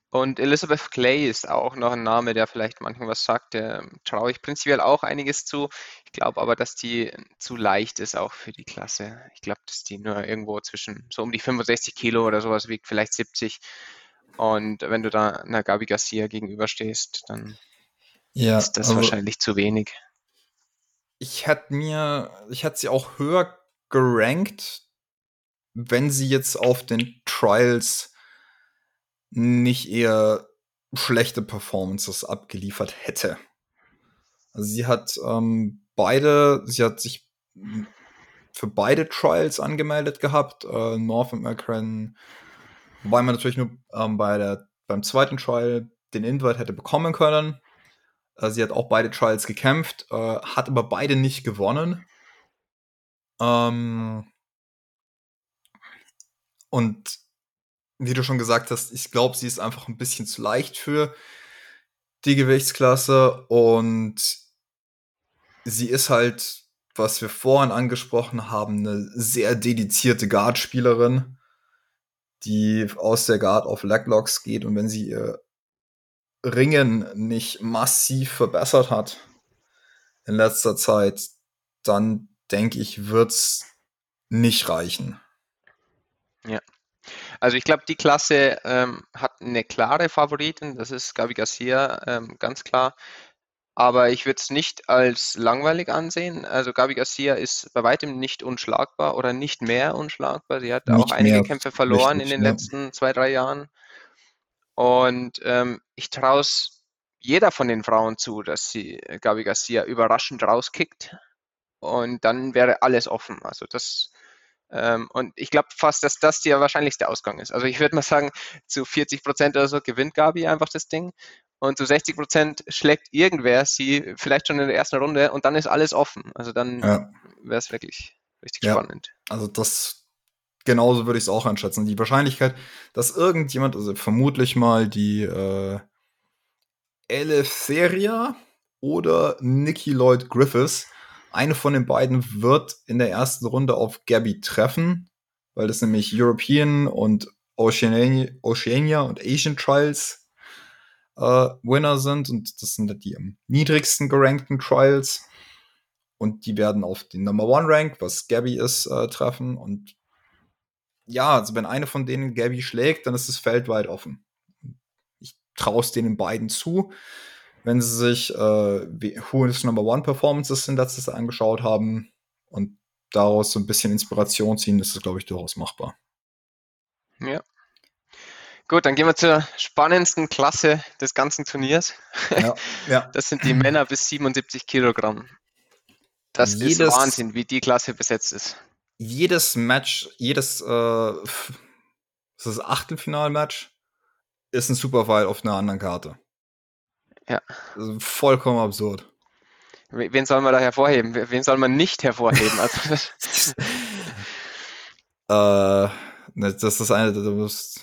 Und Elizabeth Clay ist auch noch ein Name, der vielleicht manchen was sagt. Der traue ich prinzipiell auch einiges zu. Ich glaube aber, dass die zu leicht ist auch für die Klasse. Ich glaube, dass die nur irgendwo zwischen so um die 65 Kilo oder sowas wiegt, vielleicht 70. Und wenn du da einer Gabi Garcia gegenüberstehst, dann Ja, ist das also wahrscheinlich zu wenig. ich hätte mir, ich hätte sie auch höher gerankt, wenn sie jetzt auf den Trials nicht eher schlechte Performances abgeliefert hätte. Also sie hat ähm, beide, sie hat sich für beide Trials angemeldet gehabt, äh, North American, wobei man natürlich nur ähm, bei der, beim zweiten Trial den Invite hätte bekommen können. Äh, sie hat auch beide Trials gekämpft, äh, hat aber beide nicht gewonnen. Ähm, und wie du schon gesagt hast, ich glaube, sie ist einfach ein bisschen zu leicht für die Gewichtsklasse und sie ist halt, was wir vorhin angesprochen haben, eine sehr dedizierte Guard-Spielerin, die aus der Guard auf Leglocks geht und wenn sie ihr Ringen nicht massiv verbessert hat in letzter Zeit, dann denke ich, wird's nicht reichen. Also ich glaube, die Klasse ähm, hat eine klare Favoritin, das ist Gabi Garcia, ähm, ganz klar. Aber ich würde es nicht als langweilig ansehen. Also Gabi Garcia ist bei weitem nicht unschlagbar oder nicht mehr unschlagbar. Sie hat auch Nicht einige mehr, Kämpfe verloren in den ja. letzten zwei, drei Jahren. Und ähm, ich traue es jeder von den Frauen zu, dass sie äh, Gabi Garcia überraschend rauskickt. Und dann wäre alles offen. Also das ähm, und ich glaube fast, dass das der wahrscheinlichste Ausgang ist. Also ich würde mal sagen, zu 40 Prozent oder so gewinnt Gabi einfach das Ding. Und zu 60 Prozent schlägt irgendwer sie vielleicht schon in der ersten Runde und dann ist alles offen. Also dann Ja. wäre es wirklich richtig Ja. spannend. Also das genauso würde ich es auch einschätzen. Die Wahrscheinlichkeit, dass irgendjemand, also vermutlich mal die äh, Eleftheria oder Nikki Lloyd Griffiths, eine von den beiden wird in der ersten Runde auf Gabby treffen, weil das nämlich European und Oceania, Oceania und Asian Trials äh, Winner sind und das sind die am niedrigsten gerankten Trials und die werden auf den Number One Rank, was Gabby ist, äh, treffen und ja, also wenn eine von denen Gabby schlägt, dann ist das Feld weit offen. Ich traue es denen beiden zu. Wenn sie sich äh, Who's Number One Performances in letztes Jahr angeschaut haben und daraus so ein bisschen Inspiration ziehen, ist das, glaube ich, durchaus machbar. Ja. Gut, dann gehen wir zur spannendsten Klasse des ganzen Turniers. Ja, ja. Das sind die Männer bis 77 Kilogramm. Das ist Jedes- Wahnsinn, wie die Klasse besetzt ist. Jedes Match, jedes äh, ist das Achtelfinalmatch, ist ein Superfight auf einer anderen Karte. Ja. Also vollkommen absurd. We- Wen soll man da hervorheben? We- Wen soll man nicht hervorheben? Also, das- äh, Ne, das ist eine, du musst,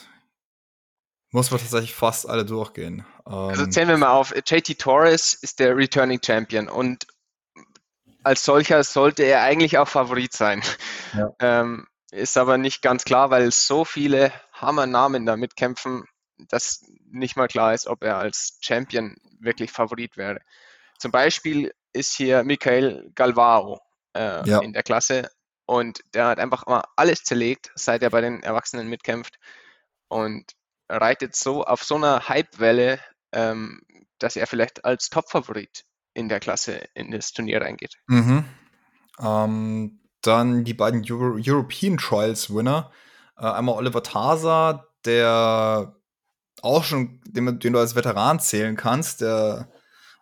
muss man tatsächlich fast alle durchgehen. Also Ähm, zählen wir mal auf. JT Torres ist der Returning Champion und als solcher sollte er eigentlich auch Favorit sein. Ja. Ähm, ist aber nicht ganz klar, weil so viele Hammernamen da mitkämpfen, dass nicht mal klar ist, ob er als Champion wirklich Favorit wäre. Zum Beispiel ist hier Michael Galvao äh, Ja. in der Klasse und der hat einfach mal alles zerlegt, seit er bei den Erwachsenen mitkämpft und reitet so auf so einer Hypewelle, ähm, dass er vielleicht als Topfavorit in der Klasse in das Turnier reingeht. Mhm. Ähm, dann die beiden Euro European Trials Winner. Äh, einmal Oliver Tasa, der auch schon, den, den du als Veteran zählen kannst, der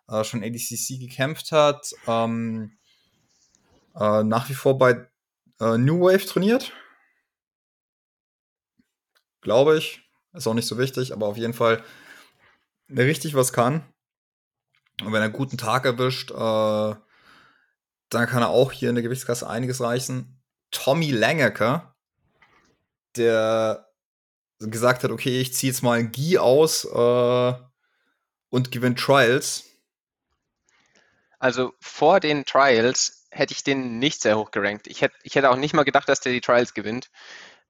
äh, schon ADCC gekämpft hat, ähm, äh, nach wie vor bei äh, New Wave trainiert. Glaube ich. Ist auch nicht so wichtig, aber auf jeden Fall, der richtig was kann. Und wenn er einen guten Tag erwischt, äh, dann kann er auch hier in der Gewichtsklasse einiges reißen. Tommy Langecker, der gesagt hat, okay, ich ziehe jetzt mal ein Gi aus äh, und gewinne Trials. Also vor den Trials hätte ich den nicht sehr hoch gerankt. Ich hätte, ich hätte auch nicht mal gedacht, dass der die Trials gewinnt,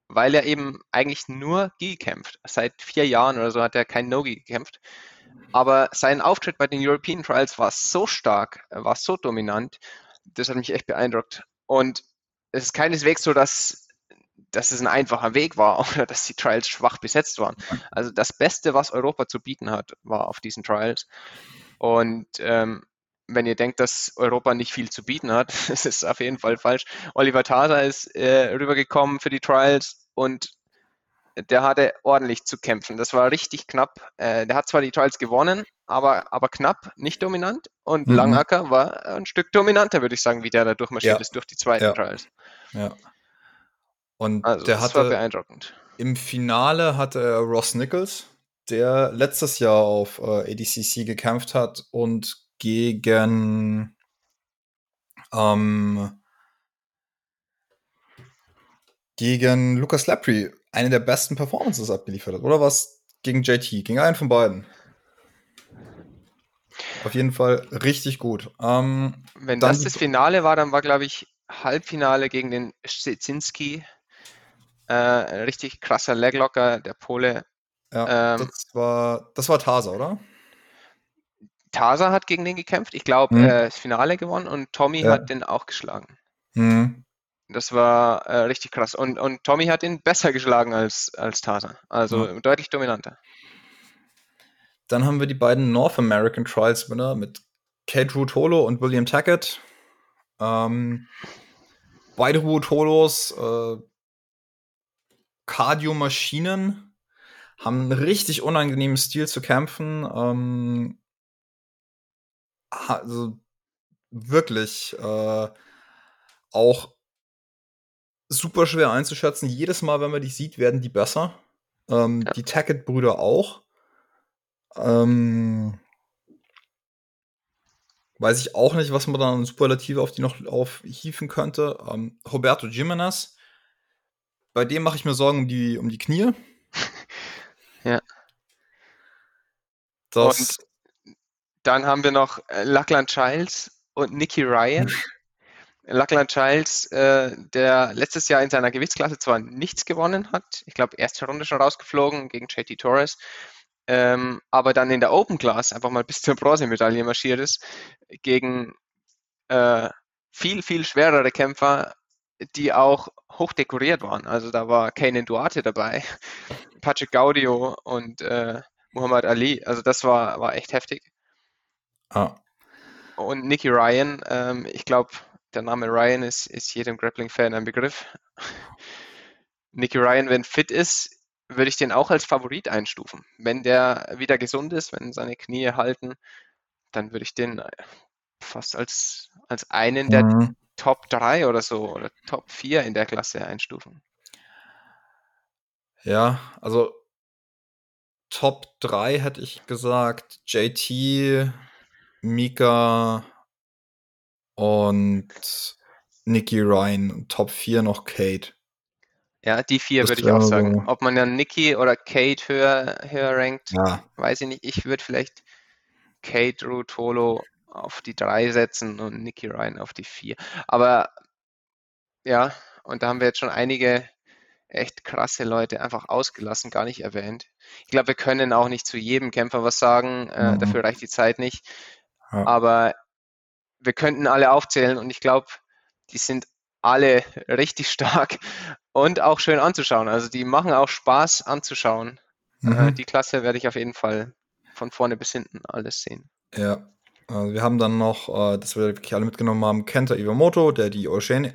weil er eben eigentlich nur Gi kämpft. Seit vier Jahren oder so hat er kein No-Gi gekämpft. Aber sein Auftritt bei den European Trials war so stark, war so dominant, das hat mich echt beeindruckt. Und es ist keineswegs so, dass, dass es ein einfacher Weg war oder dass die Trials schwach besetzt waren. Also das Beste, was Europa zu bieten hat, war auf diesen Trials. Und ähm, wenn ihr denkt, dass Europa nicht viel zu bieten hat, das ist auf jeden Fall falsch. Oliver Tasa ist äh, rübergekommen für die Trials und der hatte ordentlich zu kämpfen. Das war richtig knapp. Äh, der hat zwar die Trials gewonnen, aber, aber knapp, nicht dominant. Und Mhm. Langacker war ein Stück dominanter, würde ich sagen, wie der da durchmarschiert Ja. ist durch die zweiten Ja. Trials. Ja. Und Also der das war hatte beeindruckend. im Finale hatte er Ross Nichols, der letztes Jahr auf äh, ADCC gekämpft hat und gegen ähm, gegen Lucas Lapri eine der besten Performances abgeliefert hat. Oder was gegen JT? Gegen einen von beiden. Auf jeden Fall richtig gut. Ähm, Wenn das das Finale war, dann war, glaube ich, Halbfinale gegen den Szczecinski. Äh, ein richtig krasser Leglocker, der Pole. ja, Ähm, das war das war Tasa, oder? Tasa hat gegen den gekämpft. Ich glaube, Mhm. äh, das Finale gewonnen und Tommy Ja. hat den auch geschlagen. Hm. Das war äh, richtig krass. Und, und Tommy hat ihn besser geschlagen als, als Tasa. Also deutlich dominanter. Dann haben wir die beiden North American Trials Winner mit Kate Rutolo und William Tackett. Ähm, beide Rutolos, äh, Cardio-Maschinen, haben einen richtig unangenehmen Stil zu kämpfen. Ähm, also wirklich äh, auch super schwer einzuschätzen. Jedes Mal, wenn man die sieht, werden die besser. Ähm, Ja. Die Tackett-Brüder auch. Ähm, weiß ich auch nicht, was man da an Superlative auf die noch aufhieven könnte. Ähm, Roberto Jimenez. Bei dem mache ich mir Sorgen um die, um die Knie. Ja. Das, Dann haben wir noch äh, Lachlan Childs und Nicky Ryan. Lachlan Childs, äh, der letztes Jahr in seiner Gewichtsklasse zwar nichts gewonnen hat, ich glaube, erste Runde schon rausgeflogen gegen JT Torres, ähm, aber dann in der Open Class einfach mal bis zur Bronzemedaille marschiert ist, gegen äh, viel, viel schwerere Kämpfer, die auch hoch dekoriert waren. Also da war Kanan Duarte dabei, Patrick Gaudio und äh, Muhammad Ali. Also das war, war echt heftig. ah, Und Nicky Ryan, ähm, ich glaube, der Name Ryan ist, ist jedem Grappling-Fan ein Begriff. Nicky Ryan, wenn fit ist, würde ich den auch als Favorit einstufen. Wenn der wieder gesund ist, wenn seine Knie halten, dann würde ich den äh, fast als, als einen der mhm. Top 3 oder so oder Top 4 in der Klasse einstufen. Ja, also Top 3 hätte ich gesagt. JT, Mika und Nicky Ryan. Und Top 4 noch Kate. Ja, die vier würde ich auch sagen. So Ob man dann Nikki oder Kate höher, höher rankt, ja. weiß ich nicht. Ich würde vielleicht Kate Rutolo auf die drei setzen und Nikki Ryan auf die vier. Aber ja, und da haben wir jetzt schon einige echt krasse Leute einfach ausgelassen, gar nicht erwähnt. Ich glaube, wir können auch nicht zu jedem Kämpfer was sagen, äh, mhm. dafür reicht die Zeit nicht. Ja. Aber wir könnten alle aufzählen und ich glaube, die sind alle richtig stark und auch schön anzuschauen. Also die machen auch Spaß anzuschauen. Äh, mhm. Äh, die Klasse werde ich auf jeden Fall von vorne bis hinten alles sehen. Ja, also wir haben dann noch, äh, das wir wirklich alle mitgenommen haben, Kenta Iwamoto, der die Oceania,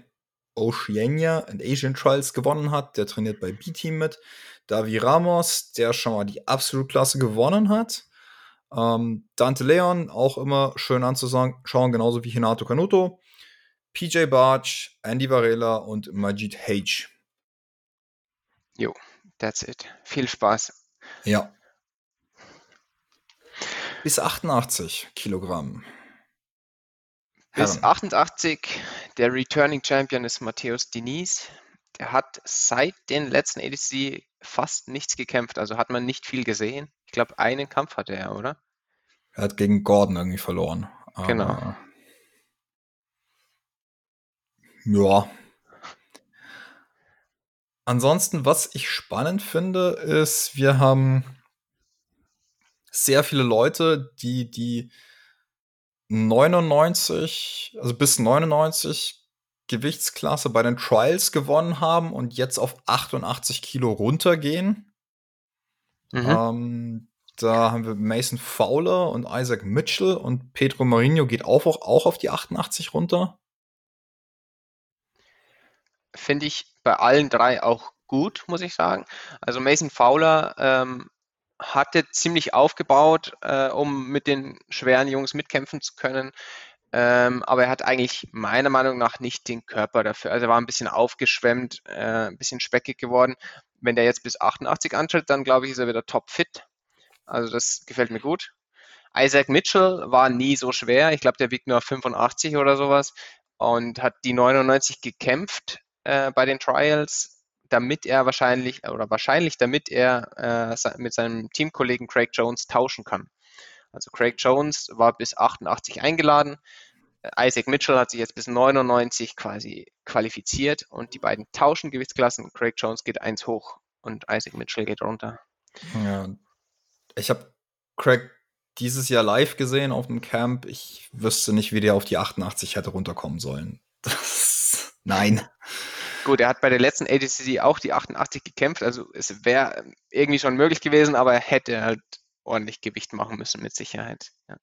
Oceania and Asian Trials gewonnen hat. Der trainiert bei B-Team mit. Davi Ramos, der schon mal die Absolut-Klasse gewonnen hat. Ähm, Dante Leon, auch immer schön anzuschauen, genauso wie Hinato Kanuto. PJ Barch, Andy Varela und Majid Hage. Jo, that's it. Viel Spaß. Ja. Bis 88 Kilogramm. Bis 88. Der Returning Champion ist Matthäus Diniz. Der hat seit den letzten ADC fast nichts gekämpft, also hat man nicht viel gesehen. Ich glaube, einen Kampf hatte er, oder? Er hat gegen Gordon irgendwie verloren. Genau. Ja. Ansonsten, was ich spannend finde, ist, wir haben sehr viele Leute, die die 99, also bis 99 Gewichtsklasse bei den Trials gewonnen haben und jetzt auf 88 Kilo runtergehen. Mhm. Ähm, da haben wir Mason Fowler und Isaac Mitchell und Pedro Marinho geht auch, auch auf die 88 runter. Finde ich bei allen drei auch gut, muss ich sagen. Also Mason Fowler ähm, hatte ziemlich aufgebaut, äh, um mit den schweren Jungs mitkämpfen zu können. Ähm, aber er hat eigentlich meiner Meinung nach nicht den Körper dafür. Also er war ein bisschen aufgeschwemmt, äh, ein bisschen speckig geworden. Wenn der jetzt bis 88 antritt, dann glaube ich, ist er wieder topfit. Also das gefällt mir gut. Isaac Mitchell war nie so schwer. Ich glaube, der wiegt nur 85 oder sowas und hat die 99 gekämpft äh, bei den Trials damit er wahrscheinlich oder wahrscheinlich damit er äh, mit seinem Teamkollegen Craig Jones tauschen kann. Also Craig Jones war bis 88 eingeladen. Isaac Mitchell hat sich jetzt bis 99 quasi qualifiziert und die beiden tauschen Gewichtsklassen. Craig Jones geht eins hoch und Isaac Mitchell geht runter. Ja, ich habe Craig dieses Jahr live gesehen auf dem Camp. Ich wüsste nicht, wie der auf die 88 hätte runterkommen sollen. Nein. Gut, er hat bei der letzten ADCC auch die 88 gekämpft, also es wäre irgendwie schon möglich gewesen, aber er hätte halt ordentlich Gewicht machen müssen, mit Sicherheit. Ja.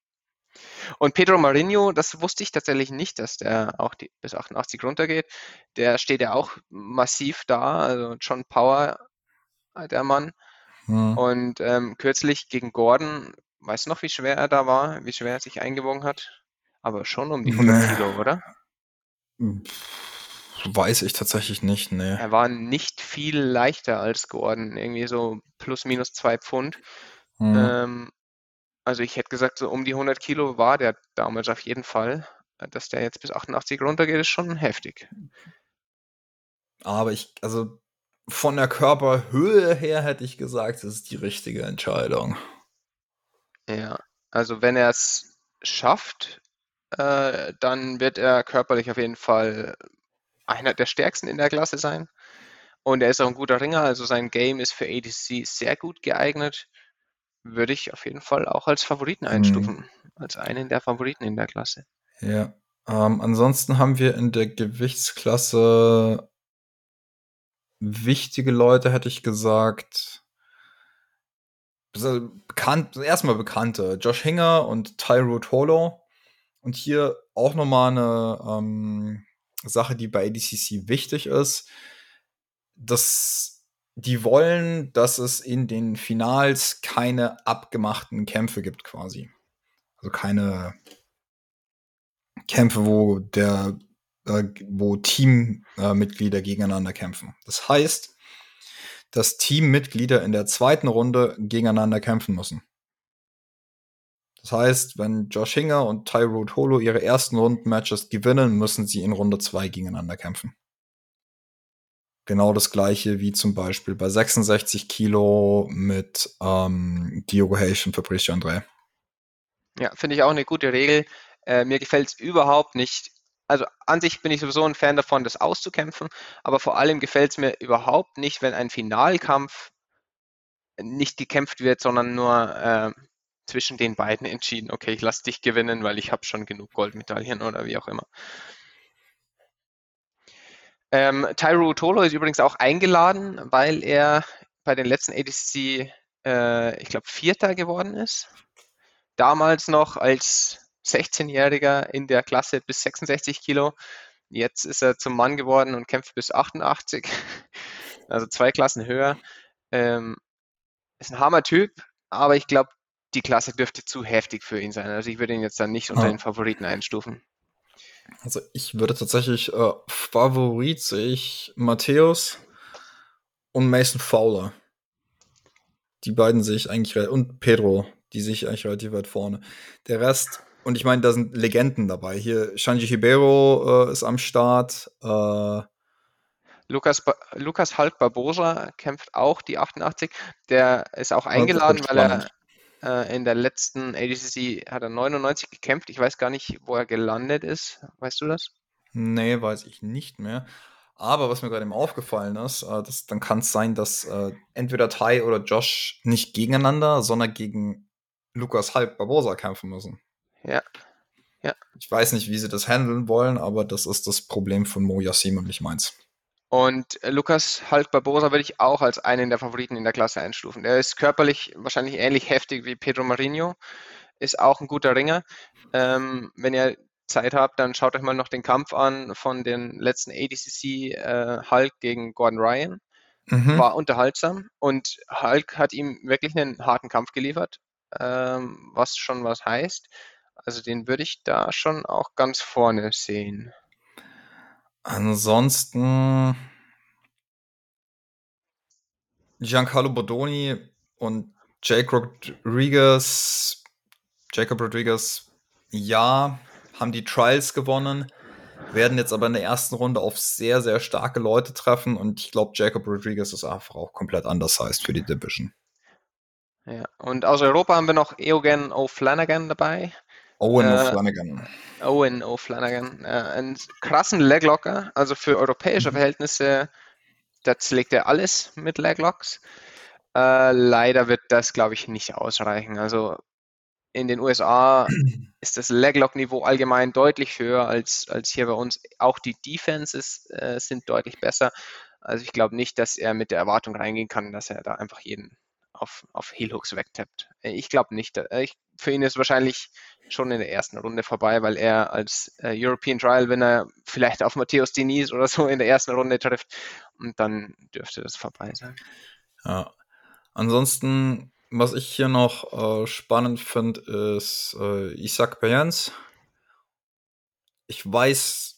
Und Pedro Marinho, das wusste ich tatsächlich nicht, dass der auch die, bis 88 runtergeht. Der steht ja auch massiv da, also schon Power, der Mann. Hm. Und ähm, kürzlich gegen Gordon, weißt du noch, wie schwer er da war, wie schwer er sich eingewogen hat? Aber schon um die 100 Kilo, oder? Weiß ich tatsächlich nicht, nee. Er war nicht viel leichter als Gordon, irgendwie so plus minus zwei Pfund. Mhm. Ähm, also ich hätte gesagt, so um die 100 Kilo war der damals auf jeden Fall. Dass der jetzt bis 88 runtergeht, ist schon heftig. Aber ich, also von der Körperhöhe her hätte ich gesagt, das ist die richtige Entscheidung. Ja, also wenn er es schafft, äh, dann wird er körperlich auf jeden Fall einer der stärksten in der Klasse sein. Und er ist auch ein guter Ringer, also sein Game ist für ADC sehr gut geeignet. Würde ich auf jeden Fall auch als Favoriten mhm. einstufen, mhm. als einen der Favoriten in der Klasse. Ja. Ähm, ansonsten haben wir in der Gewichtsklasse wichtige Leute, hätte ich gesagt. Bekannt, erstmal bekannte. Josh Hinger und Tyrod Holo. Und hier auch nochmal eine ähm, Sache, die bei ADCC wichtig ist, dass die wollen, dass es in den Finals keine abgemachten Kämpfe gibt, quasi. Also keine Kämpfe, wo der, äh, wo Teammitglieder gegeneinander kämpfen. Das heißt, dass Teammitglieder in der zweiten Runde gegeneinander kämpfen müssen. Das heißt, wenn Josh Hinger und Tyrod Holo ihre ersten Runden-Matches gewinnen, müssen sie in Runde 2 gegeneinander kämpfen. genau das gleiche wie zum Beispiel bei 66 Kilo mit ähm, Diogo Heisch und Fabricio André. Ja, finde ich auch eine gute Regel. Äh, mir gefällt es überhaupt nicht. Also an sich bin ich sowieso ein Fan davon, das auszukämpfen, aber vor allem gefällt es mir überhaupt nicht, wenn ein Finalkampf nicht gekämpft wird, sondern nur äh, zwischen den beiden entschieden. Okay, ich lasse dich gewinnen, weil ich habe schon genug Goldmedaillen oder wie auch immer. Ähm, Tyro Tolo ist übrigens auch eingeladen, weil er bei den letzten ADC, äh, ich glaube, Vierter geworden ist. Damals noch als 16-Jähriger in der Klasse bis 66 Kilo. Jetzt ist er zum Mann geworden und kämpft bis 88, also zwei Klassen höher. Ähm, ist ein Hammer-Typ, aber ich glaube, die Klasse dürfte zu heftig für ihn sein. Also ich würde ihn jetzt dann nicht unter ah. den Favoriten einstufen. Also ich würde tatsächlich äh, Favorit sehe ich Matthäus und Mason Fowler. Die beiden sehe ich eigentlich und Pedro, die sehe ich eigentlich relativ weit vorne. Der Rest, und ich meine, da sind Legenden dabei. Hier Shanji Hibero äh, ist am Start. Äh, Lukas, ba Lukas Hulk Barbosa kämpft auch die 88. Der ist auch eingeladen, weil er äh, in der letzten ADCC hat er 99 gekämpft. Ich weiß gar nicht, wo er gelandet ist. Weißt du das? Nee, weiß ich nicht mehr. Aber was mir gerade eben aufgefallen ist, äh, das, dann kann es sein, dass äh, entweder Tai oder Josh nicht gegeneinander, sondern gegen Lukas Halb Barbosa kämpfen müssen. Ja. ja. Ich weiß nicht, wie sie das handeln wollen, aber das ist das Problem von Mo Yassim und nicht meins. Und äh, Lukas Hulk Barbosa würde ich auch als einen der Favoriten in der Klasse einstufen. Er ist körperlich wahrscheinlich ähnlich heftig wie Pedro Marinho, ist auch ein guter Ringer. Ähm, wenn ihr Zeit habt, dann schaut euch mal noch den Kampf an von den letzten ADCC äh, Hulk gegen Gordon Ryan. Mhm. War unterhaltsam und Hulk hat ihm wirklich einen harten Kampf geliefert, ähm, was schon was heißt. Also den würde ich da schon auch ganz vorne sehen. Ansonsten Giancarlo Bodoni und Jake Rodriguez, Jacob Rodriguez, ja, haben die Trials gewonnen, werden jetzt aber in der ersten Runde auf sehr, sehr starke Leute treffen und ich glaube, Jacob Rodriguez ist einfach auch komplett anders heißt für die Division. Ja, und aus Europa haben wir noch Eogen O'Flanagan dabei. Owen äh, O'Flanagan. Owen O'Flanagan. Äh, einen krassen Leglocker, also für europäische mhm. Verhältnisse, das legt er alles mit Leglocks. Äh, leider wird das, glaube ich, nicht ausreichen. Also in den USA ist das Leglock-Niveau allgemein deutlich höher als, als hier bei uns. Auch die Defenses äh, sind deutlich besser. Also ich glaube nicht, dass er mit der Erwartung reingehen kann, dass er da einfach jeden auf, auf Heel Hooks wegtappt. Äh, ich glaube nicht. Äh, ich, für ihn ist wahrscheinlich schon in der ersten Runde vorbei, weil er als äh, European Trial, wenn er vielleicht auf Matthäus Diniz oder so in der ersten Runde trifft, und dann dürfte das vorbei sein. Ja. Ansonsten, was ich hier noch äh, spannend finde, ist äh, Isaac Bayens. Ich weiß,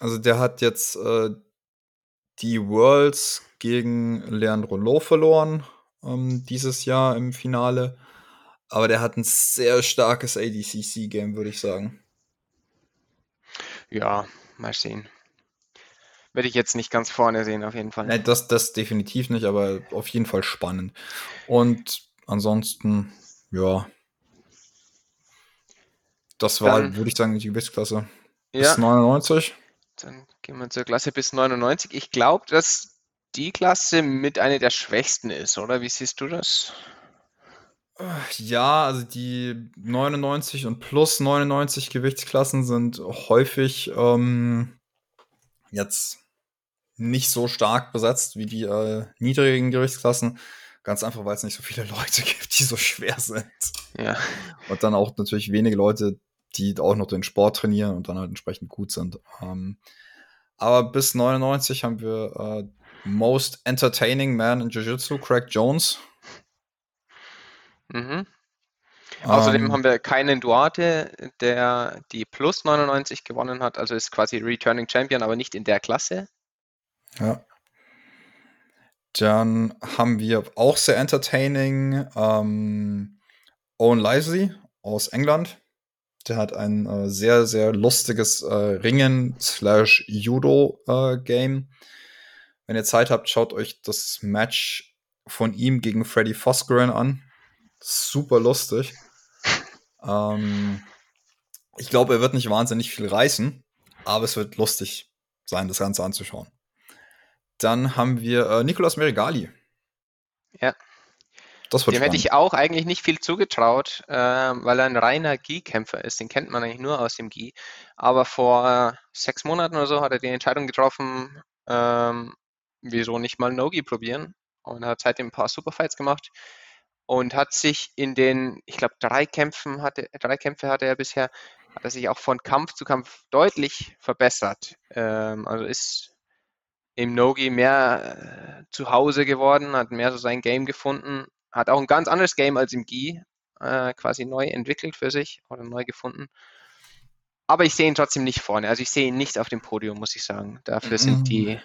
also der hat jetzt äh, die Worlds gegen Leandro Loh verloren ähm, dieses Jahr im Finale. Aber der hat ein sehr starkes ADCC-Game, würde ich sagen. Ja, mal sehen. Werde ich jetzt nicht ganz vorne sehen, auf jeden Fall. Nein, das, das definitiv nicht, aber auf jeden Fall spannend. Und ansonsten, ja. Das war, dann, würde ich sagen, die Gewichtsklasse bis ja, 99. Dann gehen wir zur Klasse bis 99. Ich glaube, dass die Klasse mit einer der schwächsten ist, oder? Wie siehst du das? Ja, also die 99 und plus 99 Gewichtsklassen sind häufig ähm, jetzt nicht so stark besetzt wie die äh, niedrigen Gewichtsklassen. Ganz einfach, weil es nicht so viele Leute gibt, die so schwer sind. Ja. Und dann auch natürlich wenige Leute, die auch noch den Sport trainieren und dann halt entsprechend gut sind. Ähm, aber bis 99 haben wir äh, Most Entertaining Man in Jiu-Jitsu, Craig Jones. Mhm. Außerdem ähm, haben wir keinen Duarte, der die Plus 99 gewonnen hat, also ist quasi Returning Champion, aber nicht in der Klasse. Ja. Dann haben wir auch sehr entertaining ähm, Owen Livesey aus England. Der hat ein äh, sehr, sehr lustiges äh, Ringen slash Judo äh, Game Wenn ihr Zeit habt, schaut euch das Match von ihm gegen Freddy Fosgren an. Super lustig. Ähm, ich glaube, er wird nicht wahnsinnig viel reißen, aber es wird lustig sein, das Ganze anzuschauen. Dann haben wir äh, Nicolas Merigali. Ja. Das wird Dem spannend. hätte ich auch eigentlich nicht viel zugetraut, äh, weil er ein reiner Gi-Kämpfer ist. Den kennt man eigentlich nur aus dem Gi. Aber vor äh, sechs Monaten oder so hat er die Entscheidung getroffen, ähm, wieso nicht mal No-Gi probieren. Und hat seitdem ein paar Superfights gemacht und hat sich in den, ich glaube, drei Kämpfen hatte, drei Kämpfe hatte er bisher, hat er sich auch von Kampf zu Kampf deutlich verbessert. Ähm, also ist im Nogi mehr äh, zu Hause geworden, hat mehr so sein Game gefunden, hat auch ein ganz anderes Game als im Gi äh, quasi neu entwickelt für sich oder neu gefunden. Aber ich sehe ihn trotzdem nicht vorne. Also ich sehe ihn nicht auf dem Podium, muss ich sagen. Dafür mhm. sind die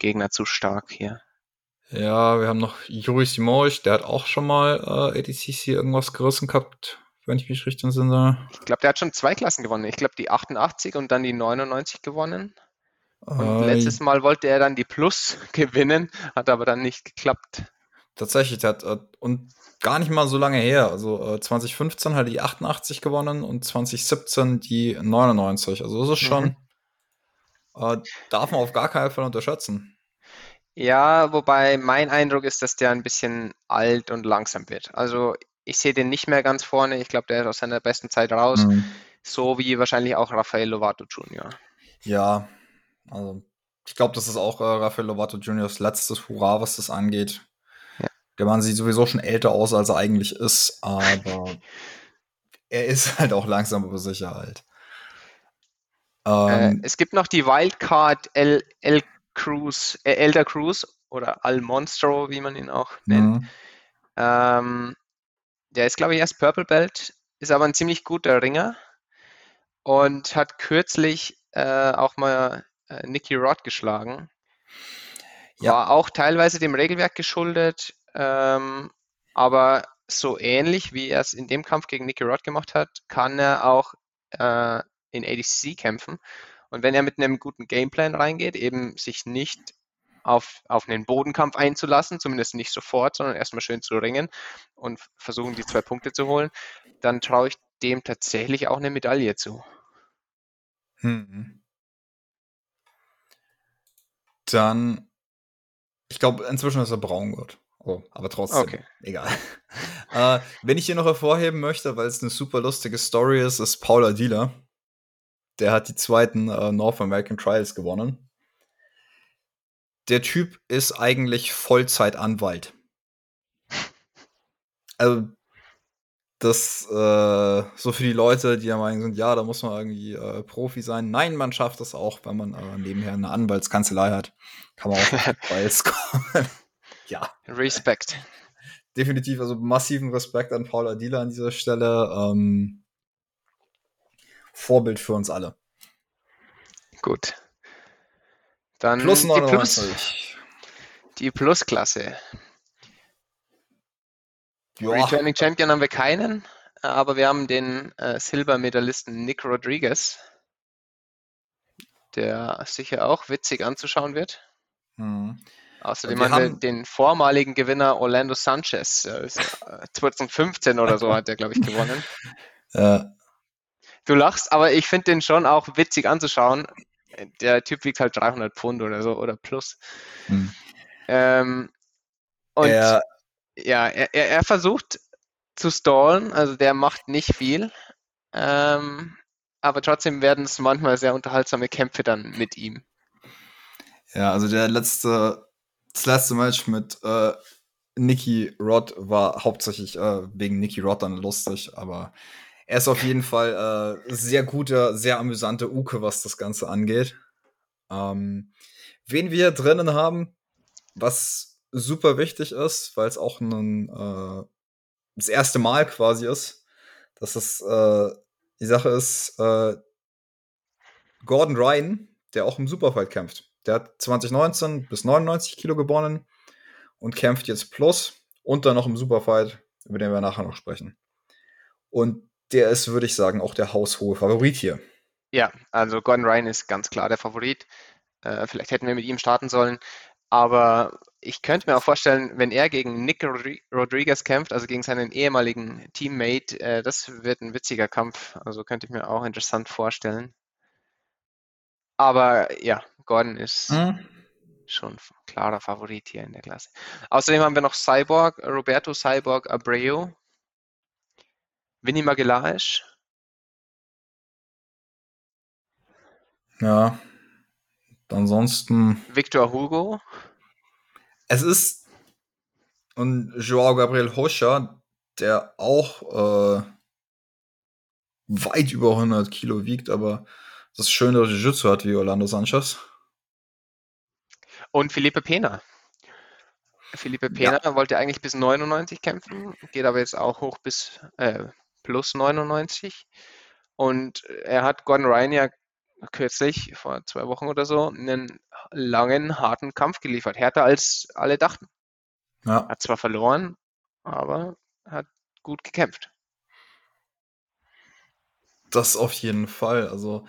Gegner zu stark hier. Ja, wir haben noch Juri Simorich, der hat auch schon mal äh, ADCC irgendwas gerissen gehabt, wenn ich mich richtig entsinne. Ich glaube, der hat schon zwei Klassen gewonnen. Ich glaube, die 88 und dann die 99 gewonnen. Und äh, letztes Mal wollte er dann die Plus gewinnen, hat aber dann nicht geklappt. Tatsächlich, der hat äh, und gar nicht mal so lange her. Also äh, 2015 hat er die 88 gewonnen und 2017 die 99. Also das ist schon, mhm. Äh, darf man auf gar keinen Fall unterschätzen. Ja, wobei mein Eindruck ist, dass der ein bisschen alt und langsam wird. Also ich sehe den nicht mehr ganz vorne. Ich glaube, der ist aus seiner besten Zeit raus. Mhm. So wie wahrscheinlich auch Rafael Lovato Jr. Ja, also ich glaube, das ist auch äh, Rafael Lovato Jr.'s letztes Hurra, was das angeht. Ja. Der Mann sieht sowieso schon älter aus, als er eigentlich ist, aber er ist halt auch langsam aber sicher alt. Ähm, äh, es gibt noch die Wildcard El, El Cruz, äh, Elder Cruz oder Al Monstro, wie man ihn auch nennt. Mhm. Ähm, der ist, glaube ich, erst Purple Belt, ist aber ein ziemlich guter Ringer und hat kürzlich äh, auch mal äh, Nicky Rod geschlagen. Ja. War auch teilweise dem Regelwerk geschuldet, ähm, aber so ähnlich wie er es in dem Kampf gegen Nicky Rod gemacht hat, kann er auch äh, in ADC kämpfen. Und wenn er mit einem guten Gameplan reingeht, eben sich nicht auf, auf einen Bodenkampf einzulassen, zumindest nicht sofort, sondern erstmal schön zu ringen und versuchen, die zwei Punkte zu holen, dann traue ich dem tatsächlich auch eine Medaille zu. Hm. Dann, ich glaube, inzwischen ist er braun wird. Oh, aber trotzdem, okay. egal. äh, wenn ich hier noch hervorheben möchte, weil es eine super lustige Story ist, ist Paula Dieler. Der hat die zweiten äh, North American Trials gewonnen. Der Typ ist eigentlich Vollzeitanwalt. Also, das äh, so für die Leute, die der Meinung sind, ja, da muss man irgendwie äh, Profi sein. Nein, man schafft das auch, wenn man äh, nebenher eine Anwaltskanzlei hat. Kann man auch Preis kommen. ja. Respekt. Definitiv, also massiven Respekt an Paula Dieler an dieser Stelle. Ähm, Vorbild für uns alle. Gut. Dann Plus 99. die Plus, die Plusklasse. Returning Champion haben wir keinen, aber wir haben den äh, Silbermedaillisten Nick Rodriguez, der sicher auch witzig anzuschauen wird. Mhm. Außerdem wir haben wir den vormaligen Gewinner Orlando Sanchez. Äh, 2015 oder so hat er, glaube ich, gewonnen. Ja. Du lachst, aber ich finde den schon auch witzig anzuschauen. Der Typ wiegt halt 300 Pfund oder so oder plus. Hm. Ähm, und er, ja, er, er, versucht zu stallen, also der macht nicht viel. Ähm, aber trotzdem werden es manchmal sehr unterhaltsame Kämpfe dann mit ihm. Ja, also der letzte, das letzte Match mit äh, Nicky Rod war hauptsächlich äh, wegen Nicky Rod dann lustig, aber er ist auf jeden Fall äh, sehr guter, sehr amüsanter Uke, was das Ganze angeht. Ähm, wen wir drinnen haben, was super wichtig ist, weil es auch ein, äh, das erste Mal quasi ist, dass es äh, die Sache ist, äh, Gordon Ryan, der auch im Superfight kämpft. Der hat 2019 bis 99 Kilo gewonnen und kämpft jetzt plus und dann noch im Superfight, über den wir nachher noch sprechen. Und der ist, würde ich sagen, auch der haushohe Favorit hier. Ja, also Gordon Ryan ist ganz klar der Favorit. Äh, vielleicht hätten wir mit ihm starten sollen. Aber ich könnte mir auch vorstellen, wenn er gegen Nick Rodriguez kämpft, also gegen seinen ehemaligen Teammate, äh, das wird ein witziger Kampf. Also könnte ich mir auch interessant vorstellen. Aber ja, Gordon ist mhm. schon klarer Favorit hier in der Klasse. Außerdem haben wir noch Cyborg, Roberto Cyborg Abreu, Vinny Magalhaes. Ja. Ansonsten. Victor Hugo. Es ist. Und Joao Gabriel Hoscher, der auch äh, weit über 100 Kilo wiegt, aber das schönere Jiu-Jitsu hat wie Orlando Sanchez. Und Felipe Pena. Felipe Pena ja. wollte eigentlich bis 99 kämpfen, geht aber jetzt auch hoch bis äh, plus 99. Und er hat Gordon Ryan ja kürzlich, vor zwei Wochen oder so, einen langen, harten Kampf geliefert. Härter als alle dachten. Ja. Hat zwar verloren, aber hat gut gekämpft. Das auf jeden Fall. Also,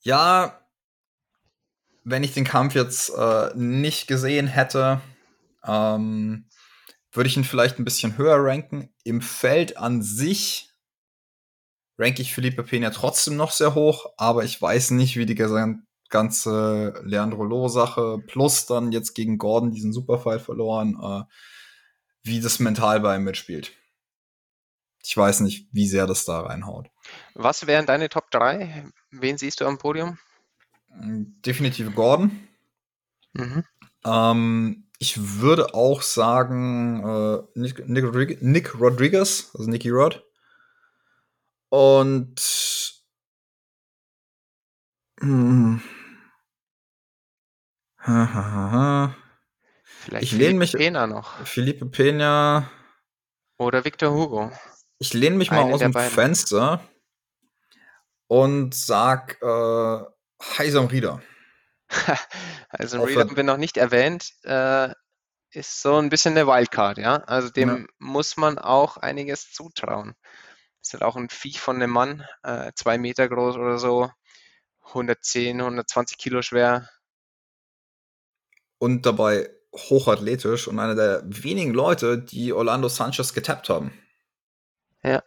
ja, wenn ich den Kampf jetzt äh, nicht gesehen hätte, ähm, würde ich ihn vielleicht ein bisschen höher ranken. Im Feld an sich ranke ich Felipe Pena trotzdem noch sehr hoch, aber ich weiß nicht, wie die ganze Leandro Loh-Sache plus dann jetzt gegen Gordon diesen Superfight verloren, äh, wie das mental bei ihm mitspielt. Ich weiß nicht, wie sehr das da reinhaut. Was wären deine Top 3? Wen siehst du am Podium? Definitiv Gordon. Mhm. Ähm, ich würde auch sagen äh, Nick, Nick, Nick Rodriguez, also Nicky Rod. Und hm. Vielleicht ich lehne mich Pena noch. Felipe Pena oder Victor Hugo. Ich lehne mich mal aus dem beiden. Fenster und sag äh, Heisam Rieder. Heisam Rieder haben wir noch nicht erwähnt. Äh, ist so ein bisschen eine Wildcard, ja. Also dem ja. muss man auch einiges zutrauen. Ist halt auch ein Viech von einem Mann, äh, zwei Meter groß oder so, 110, 120 Kilo schwer. Und dabei hochathletisch und einer der wenigen Leute, die Orlando Sanchez getappt haben. Ja.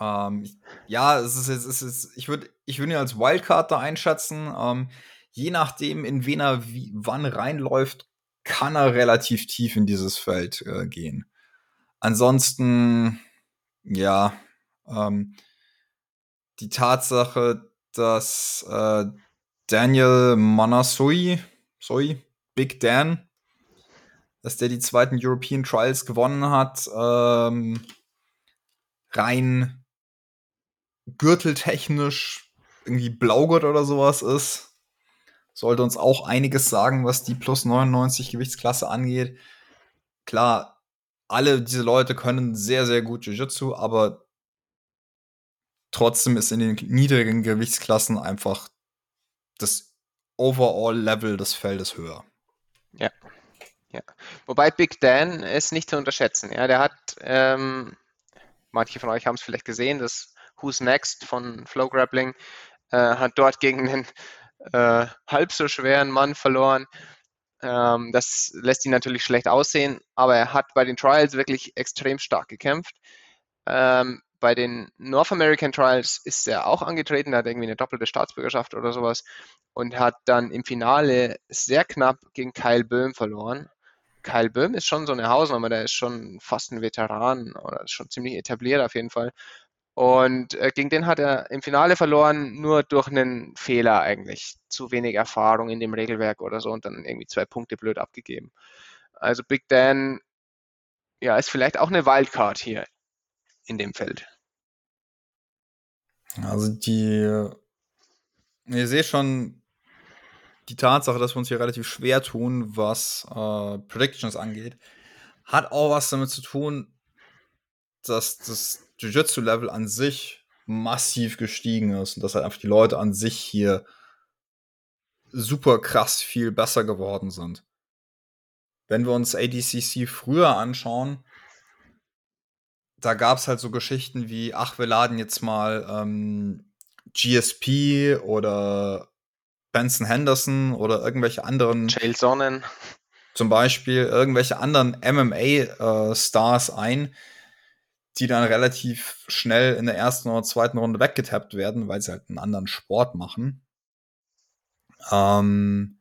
Ähm, ja, es ist, es ist, ich würde ich würd ihn als Wildcard da einschätzen. Ähm, je nachdem, in wen er wie, wann reinläuft, kann er relativ tief in dieses Feld äh, gehen. Ansonsten ja, ähm, die Tatsache, dass äh, Daniel Manasui, sorry, Big Dan, dass der die zweiten European Trials gewonnen hat, ähm, rein gürteltechnisch irgendwie Blaugurt oder sowas ist, sollte uns auch einiges sagen, was die plus 99 Gewichtsklasse angeht. Klar, alle diese Leute können sehr, sehr gut Jiu-Jitsu, aber trotzdem ist in den niedrigen Gewichtsklassen einfach das Overall-Level des Feldes höher. Ja. ja. Wobei Big Dan ist nicht zu unterschätzen. Ja, der hat, ähm, manche von euch haben es vielleicht gesehen, das Who's Next von Flow Grappling äh, hat dort gegen einen äh, halb so schweren Mann verloren. Ähm, das lässt ihn natürlich schlecht aussehen, aber er hat bei den Trials wirklich extrem stark gekämpft. Ähm, bei den North American Trials ist er auch angetreten, hat irgendwie eine doppelte Staatsbürgerschaft oder sowas und hat dann im Finale sehr knapp gegen Kyle Böhm verloren. Kyle Böhm ist schon so eine Hausnummer, der ist schon fast ein Veteran oder schon ziemlich etabliert auf jeden Fall. Und äh, gegen den hat er im Finale verloren, nur durch einen Fehler eigentlich. Zu wenig Erfahrung in dem Regelwerk oder so und dann irgendwie zwei Punkte blöd abgegeben. Also Big Dan, ja, ist vielleicht auch eine Wildcard hier in dem Feld. Also die, ihr seht schon die Tatsache, dass wir uns hier relativ schwer tun, was äh, Predictions angeht, hat auch was damit zu tun, dass das Jiu-Jitsu-Level an sich massiv gestiegen ist und dass halt einfach die Leute an sich hier super krass viel besser geworden sind. Wenn wir uns ADCC früher anschauen, da gab es halt so Geschichten wie, ach, wir laden jetzt mal ähm, GSP oder Benson Henderson oder irgendwelche anderen. Chael Sonnen. Zum Beispiel irgendwelche anderen MMA-Stars äh, ein, die dann relativ schnell in der ersten oder zweiten Runde weggetappt werden, weil sie halt einen anderen Sport machen. Ähm,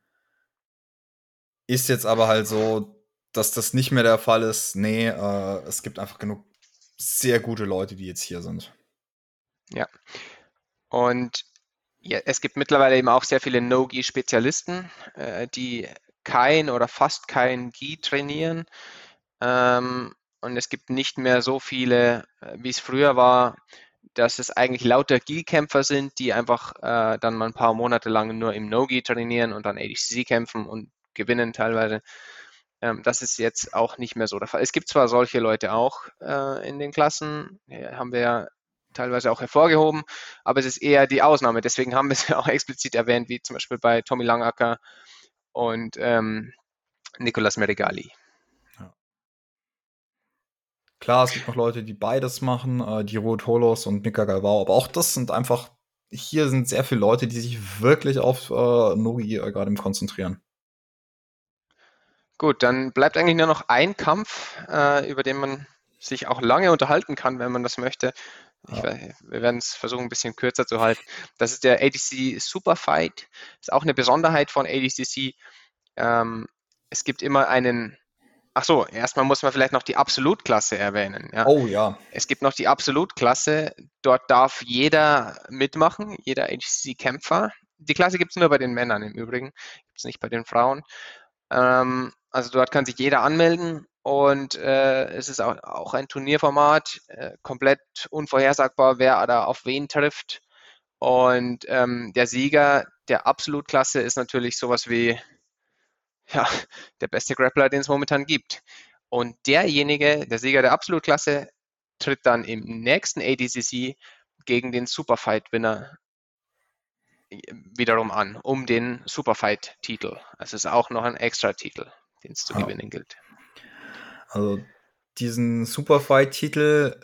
ist jetzt aber halt so, dass das nicht mehr der Fall ist. Nee, äh, es gibt einfach genug sehr gute Leute, die jetzt hier sind. Ja. Und ja, es gibt mittlerweile eben auch sehr viele No-Gi-Spezialisten, äh, die kein oder fast kein Gi trainieren. Ähm, und es gibt nicht mehr so viele, äh, wie es früher war, dass es eigentlich lauter Gi-Kämpfer sind, die einfach äh, dann mal ein paar Monate lang nur im No-Gi trainieren und dann ADCC kämpfen und gewinnen teilweise. Ähm, das ist jetzt auch nicht mehr so der Fall. Es gibt zwar solche Leute auch äh, in den Klassen, haben wir ja teilweise auch hervorgehoben, aber es ist eher die Ausnahme. Deswegen haben wir es ja auch explizit erwähnt, wie zum Beispiel bei Tommy Langacker und ähm, Nicolas Merigali. Klar, es gibt noch Leute, die beides machen, äh, die Ruth Holos und Mika Galvao, aber auch das sind einfach, hier sind sehr viele Leute, die sich wirklich auf äh, Nogi äh, gerade konzentrieren. Gut, dann bleibt eigentlich nur noch ein Kampf, äh, über den man sich auch lange unterhalten kann, wenn man das möchte. Ich, wir werden es versuchen, ein bisschen kürzer zu halten. Das ist der ADC Superfight. Ist auch eine Besonderheit von ADCC. Ähm, es gibt immer einen. Ach so, erstmal muss man vielleicht noch die Absolutklasse erwähnen. Ja. Oh ja. Es gibt noch die Absolutklasse. Dort darf jeder mitmachen, jeder ADCC-Kämpfer. Die Klasse gibt es nur bei den Männern im Übrigen, gibt es nicht bei den Frauen. Ähm, also dort kann sich jeder anmelden und äh, es ist auch, auch ein Turnierformat, äh, komplett unvorhersagbar, wer da auf wen trifft. Und ähm, der Sieger der Absolutklasse ist natürlich sowas wie ja, der beste Grappler, den es momentan gibt. Und derjenige, der Sieger der Absolutklasse, tritt dann im nächsten ADCC gegen den Superfight-Winner äh, wiederum an, um den Superfight-Titel. Also es ist auch noch ein Extra-Titel den es zu ja. gewinnen gilt. Also diesen Superfight-Titel,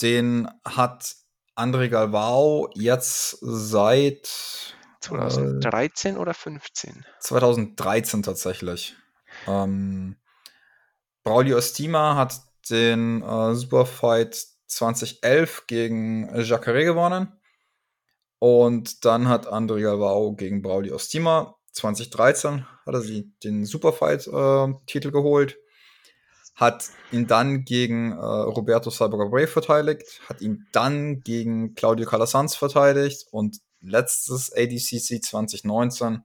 den hat André Galvao jetzt seit 2013 äh, oder 15? 2013 tatsächlich. Ähm, Braulio Estima hat den äh, Superfight 2011 gegen Jacare gewonnen. Und dann hat André Galvao gegen Braulio Estima 2013 hat er sie den Superfight-Titel äh, geholt, hat ihn dann gegen äh, Roberto Brave verteidigt, hat ihn dann gegen Claudio Calasanz verteidigt und letztes ADCC 2019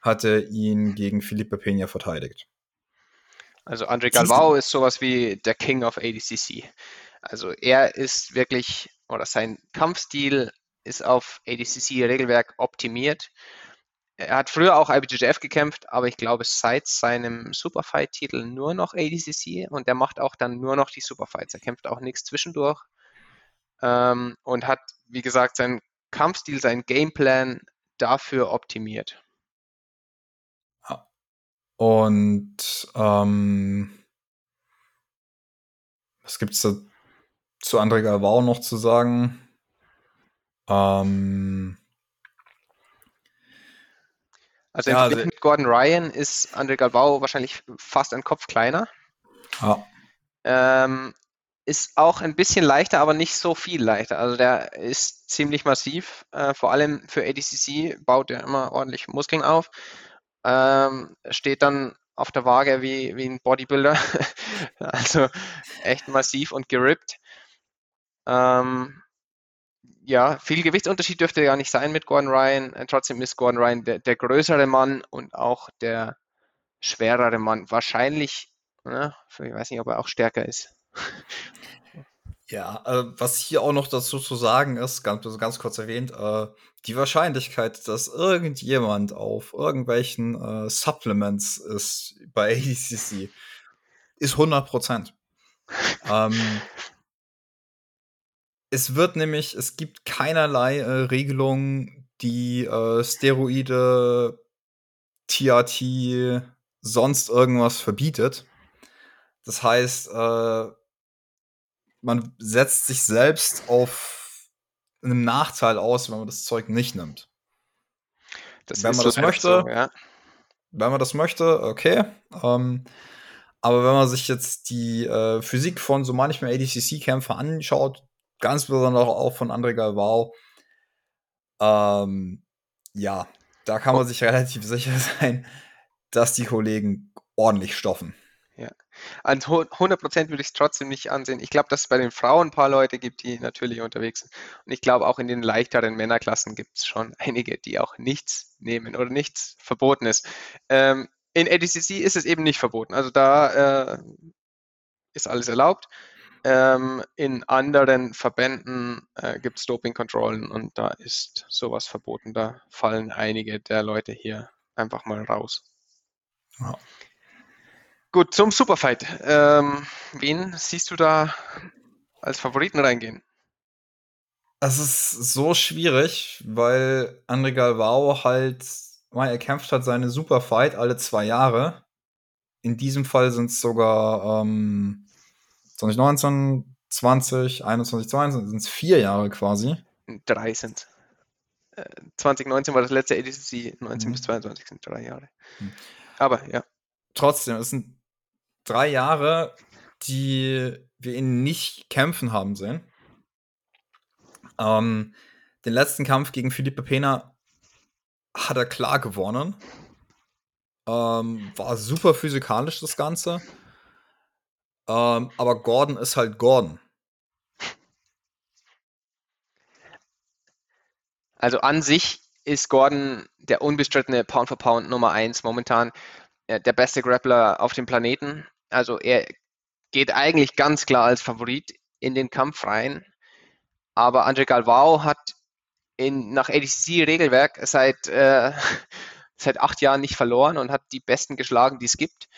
hatte ihn gegen Felipe Peña verteidigt. Also André Galvao ist sowas wie der King of ADCC. Also er ist wirklich, oder sein Kampfstil ist auf ADCC-Regelwerk optimiert er hat früher auch IBJJF gekämpft, aber ich glaube seit seinem Superfight-Titel nur noch ADCC und er macht auch dann nur noch die Superfights. Er kämpft auch nichts zwischendurch ähm, und hat, wie gesagt, seinen Kampfstil, seinen Gameplan dafür optimiert. Und ähm, was gibt es da zu André Galvao noch zu sagen? Ähm, also ja, also, mit Gordon Ryan ist André Galbao wahrscheinlich fast ein Kopf kleiner. Ja. Ähm, ist auch ein bisschen leichter, aber nicht so viel leichter. Also der ist ziemlich massiv. Äh, vor allem für ADCC baut er immer ordentlich Muskeln auf. Ähm, steht dann auf der Waage wie, wie ein Bodybuilder. also echt massiv und gerippt. Ähm, ja, viel Gewichtsunterschied dürfte gar nicht sein mit Gordon Ryan. Äh, trotzdem ist Gordon Ryan der, der größere Mann und auch der schwerere Mann. Wahrscheinlich, ne, ich weiß nicht, ob er auch stärker ist. Ja, äh, was hier auch noch dazu zu sagen ist, ganz, ganz kurz erwähnt, äh, die Wahrscheinlichkeit, dass irgendjemand auf irgendwelchen äh, Supplements ist bei ADCC, ist 100 Prozent. ähm, es wird nämlich, es gibt keinerlei äh, Regelungen, die äh, Steroide, TRT, sonst irgendwas verbietet. Das heißt, äh, man setzt sich selbst auf einen Nachteil aus, wenn man das Zeug nicht nimmt. Das wenn man das möchte, so, ja. wenn man das möchte, okay. Ähm, aber wenn man sich jetzt die äh, Physik von so manchmal ADCC-Kämpfer anschaut, ganz besonders auch von André Galvao, ähm, ja, da kann man sich relativ sicher sein, dass die Kollegen ordentlich stoffen. An hu- 100% würde ich es trotzdem nicht ansehen. Ich glaube, dass es bei den Frauen ein paar Leute gibt, die natürlich unterwegs sind. Und ich glaube, auch in den leichteren Männerklassen gibt es schon einige, die auch nichts nehmen oder nichts verboten ist. Ähm, in ADCC ist es eben nicht verboten. Also da äh, ist alles erlaubt. Ähm, in anderen Verbänden äh, gibt es Dopingkontrollen und da ist sowas verboten. Da fallen einige der Leute hier einfach mal raus. Ja. Gut, zum Superfight. Ähm, wen siehst du da als Favoriten reingehen? Es ist so schwierig, weil André Galvao halt, weil er kämpft halt seine Superfight alle zwei Jahre. In diesem Fall sind es sogar ähm, 2019, 20, 21, 22, sind es vier Jahre quasi. Drei sind. Äh, 2019 war das letzte ADCC, 19 Mhm. bis 22 sind drei Jahre. Mhm. Aber ja, Trotzdem, es sind drei Jahre, die wir ihn nicht kämpfen haben sehen. Ähm, den letzten Kampf gegen Felipe Pena hat er klar gewonnen. Ähm, war super physikalisch das Ganze. Ähm, aber Gordon ist halt Gordon. also an sich ist Gordon der unbestrittene Pound for Pound Nummer 1 momentan, äh, der beste Grappler auf dem Planeten. Also er geht eigentlich ganz klar als Favorit in den Kampf rein. Aber Andre Galvao hat in, nach ADCC-Regelwerk seit, äh, seit acht Jahren nicht verloren und hat die Besten geschlagen, die es gibt.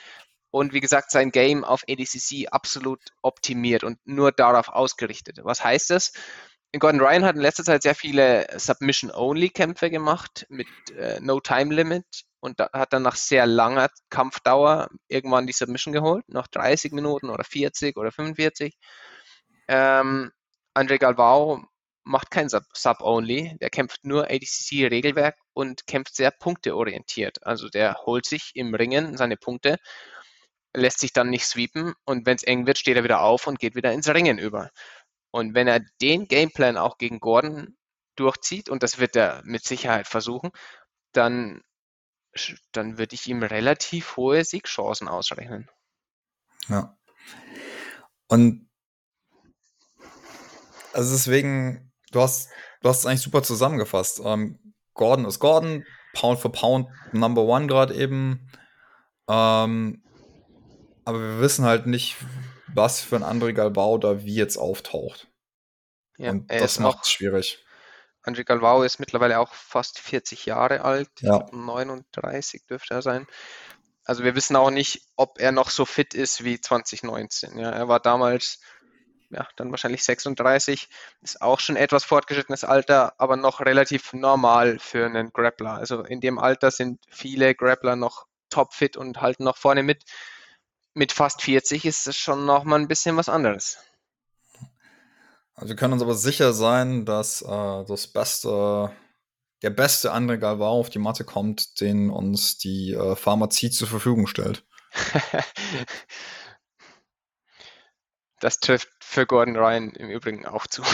Und wie gesagt, sein Game auf ADCC absolut optimiert und nur darauf ausgerichtet. Was heißt das? Gordon Ryan hat in letzter Zeit sehr viele Submission-Only-Kämpfe gemacht mit äh, No Time Limit und da, hat dann nach sehr langer Kampfdauer irgendwann die Submission geholt, nach 30 Minuten oder 40 oder 45. Ähm, Andre Galvao macht kein Sub- Sub-Only, der kämpft nur ADCC-Regelwerk und kämpft sehr punkteorientiert. Also der holt sich im Ringen seine Punkte, lässt sich dann nicht sweepen und wenn es eng wird, steht er wieder auf und geht wieder ins Ringen über. Und wenn er den Gameplan auch gegen Gordon durchzieht, und das wird er mit Sicherheit versuchen, dann, dann würde ich ihm relativ hohe Siegchancen ausrechnen. Ja. Und also deswegen, du hast, du hast es eigentlich super zusammengefasst. Ähm, Gordon ist Gordon, Pound for Pound Number One gerade eben. Ähm, aber wir wissen halt nicht, was für ein André Galbao da wie jetzt auftaucht. Ja, Und das macht es schwierig. Andre Galvao ist mittlerweile auch fast 40 Jahre alt, Ja. glaub 39 dürfte er sein. Also wir wissen auch nicht, ob er noch so fit ist wie 2019. Ja, er war damals ja, dann wahrscheinlich 36, ist auch schon etwas fortgeschrittenes Alter, aber noch relativ normal für einen Grappler. Also in dem Alter sind viele Grappler noch topfit und halten noch vorne mit. Mit fast 40 ist es schon noch mal ein bisschen was anderes. Also wir können uns aber sicher sein, dass äh, das beste, der beste André Galvao auf die Matte kommt, den uns die äh, Pharmazie zur Verfügung stellt. Das trifft für Gordon Ryan im Übrigen auch zu.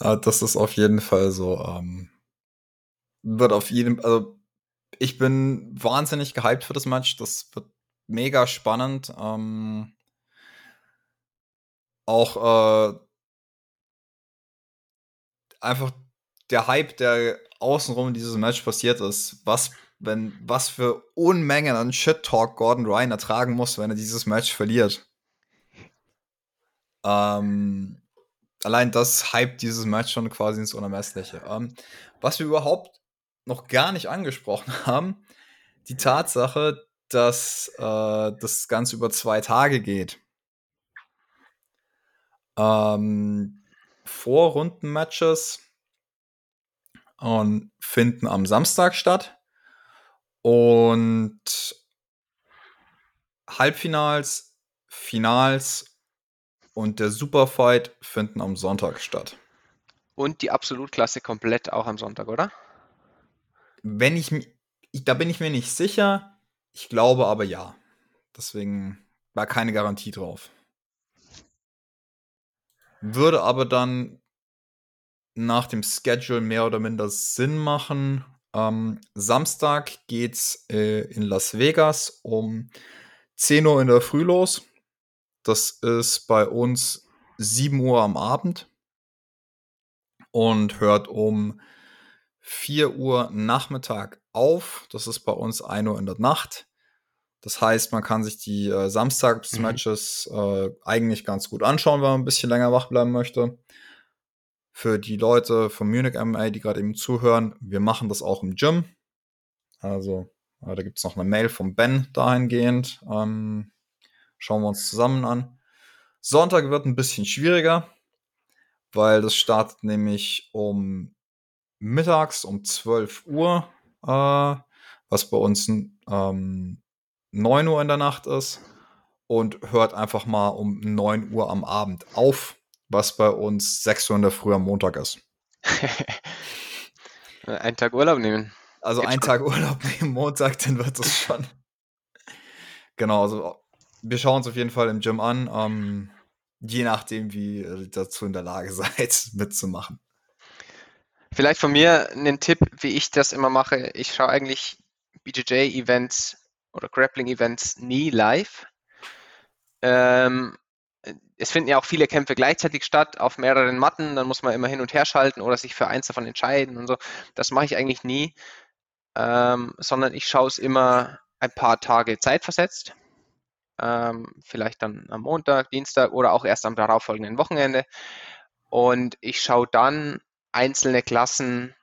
Äh, das ist auf jeden Fall so. Ähm, wird auf jeden also ich bin wahnsinnig gehypt für das Match. Das wird mega spannend. Ähm, auch äh, einfach der Hype, der außenrum in dieses Match passiert ist, was, wenn, was für Unmengen an Shit-Talk Gordon Ryan ertragen muss, wenn er dieses Match verliert. Ähm, allein das hypt dieses Match schon quasi ins Unermessliche. Ähm, was wir überhaupt noch gar nicht angesprochen haben, die Tatsache, dass äh, das Ganze über zwei Tage geht. Ähm, Vorrundenmatches und finden am Samstag statt und Halbfinals, Finals und der Superfight finden am Sonntag statt. Und die Absolutklasse komplett auch am Sonntag, oder? Wenn ich, ich da bin ich mir nicht sicher. Ich glaube aber ja. Deswegen war keine Garantie drauf. Würde aber dann nach dem Schedule mehr oder minder Sinn machen. Ähm, Samstag geht's äh, in Las Vegas um 10 Uhr in der Früh los. Das ist bei uns 7 Uhr am Abend und hört um 4 Uhr Nachmittag auf. Das ist bei uns 1 Uhr in der Nacht. Das heißt, man kann sich die äh, Samstagsmatches mhm. äh, eigentlich ganz gut anschauen, wenn man ein bisschen länger wach bleiben möchte. Für die Leute von Munich MMA, die gerade eben zuhören, wir machen das auch im Gym. Also, äh, da gibt es noch eine Mail von Ben dahingehend. Ähm, schauen wir uns zusammen an. Sonntag wird ein bisschen schwieriger, weil das startet nämlich um mittags um 12 Uhr, äh, was bei uns ähm, 9 Uhr in der Nacht ist und hört einfach mal um 9 Uhr am Abend auf, was bei uns 6 Uhr in der Früh am Montag ist. einen Tag Urlaub nehmen. Also Geht einen. Tag Urlaub nehmen, Montag, dann wird es schon. genau, also wir schauen uns auf jeden Fall im Gym an, ähm, je nachdem, wie ihr dazu in der Lage seid, mitzumachen. Vielleicht von mir einen Tipp, wie ich das immer mache. Ich schaue eigentlich BJJ-Events oder Grappling-Events nie live. Ähm, es finden ja auch viele Kämpfe gleichzeitig statt auf mehreren Matten, dann muss man immer hin und her schalten oder sich für eins davon entscheiden und so. Das mache ich eigentlich nie, ähm, sondern ich schaue es immer ein paar Tage zeitversetzt. Ähm, vielleicht dann am Montag, Dienstag oder auch erst am darauffolgenden Wochenende. Und ich schaue dann einzelne Klassen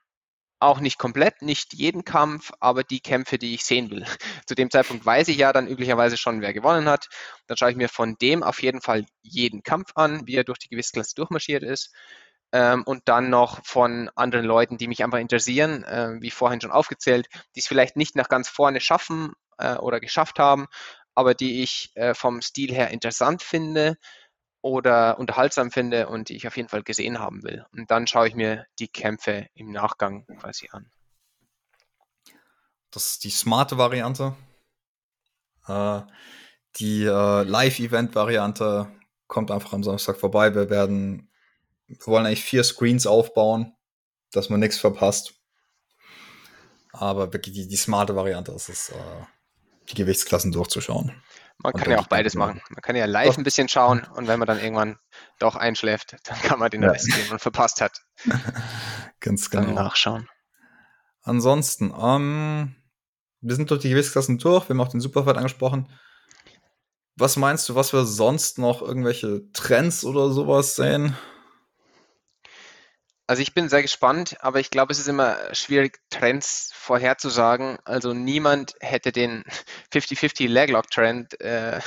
auch nicht komplett, nicht jeden Kampf, aber die Kämpfe, die ich sehen will. Zu dem Zeitpunkt weiß ich ja dann üblicherweise schon, wer gewonnen hat. Dann schaue ich mir von dem auf jeden Fall jeden Kampf an, wie er durch die Gewichtsklasse durchmarschiert ist. Ähm, und dann noch von anderen Leuten, die mich einfach interessieren, äh, wie vorhin schon aufgezählt, die es vielleicht nicht nach ganz vorne schaffen äh, oder geschafft haben, aber die ich äh, vom Stil her interessant finde oder unterhaltsam finde und die ich auf jeden Fall gesehen haben will. Und dann schaue ich mir die Kämpfe im Nachgang quasi an. Das ist die smarte Variante. Äh, die äh, Live-Event-Variante kommt einfach am Samstag vorbei. Wir werden, wir wollen eigentlich vier Screens aufbauen, dass man nichts verpasst. Aber wirklich die, die smarte Variante ist es, äh, die Gewichtsklassen durchzuschauen. Man kann ja auch beides machen. Man kann ja live ein bisschen schauen und wenn man dann irgendwann doch einschläft, dann kann man den Rest, den man verpasst hat, ganz genau. Dann nachschauen. Ansonsten, ähm, wir sind durch die Gewichtsklassen durch, wir haben auch den Superfight angesprochen. Was meinst du, was wir sonst noch irgendwelche Trends oder sowas sehen? Also ich bin sehr gespannt, aber ich glaube, es ist immer schwierig, Trends vorherzusagen. Also niemand hätte den 50-50 Leglock-Trend äh,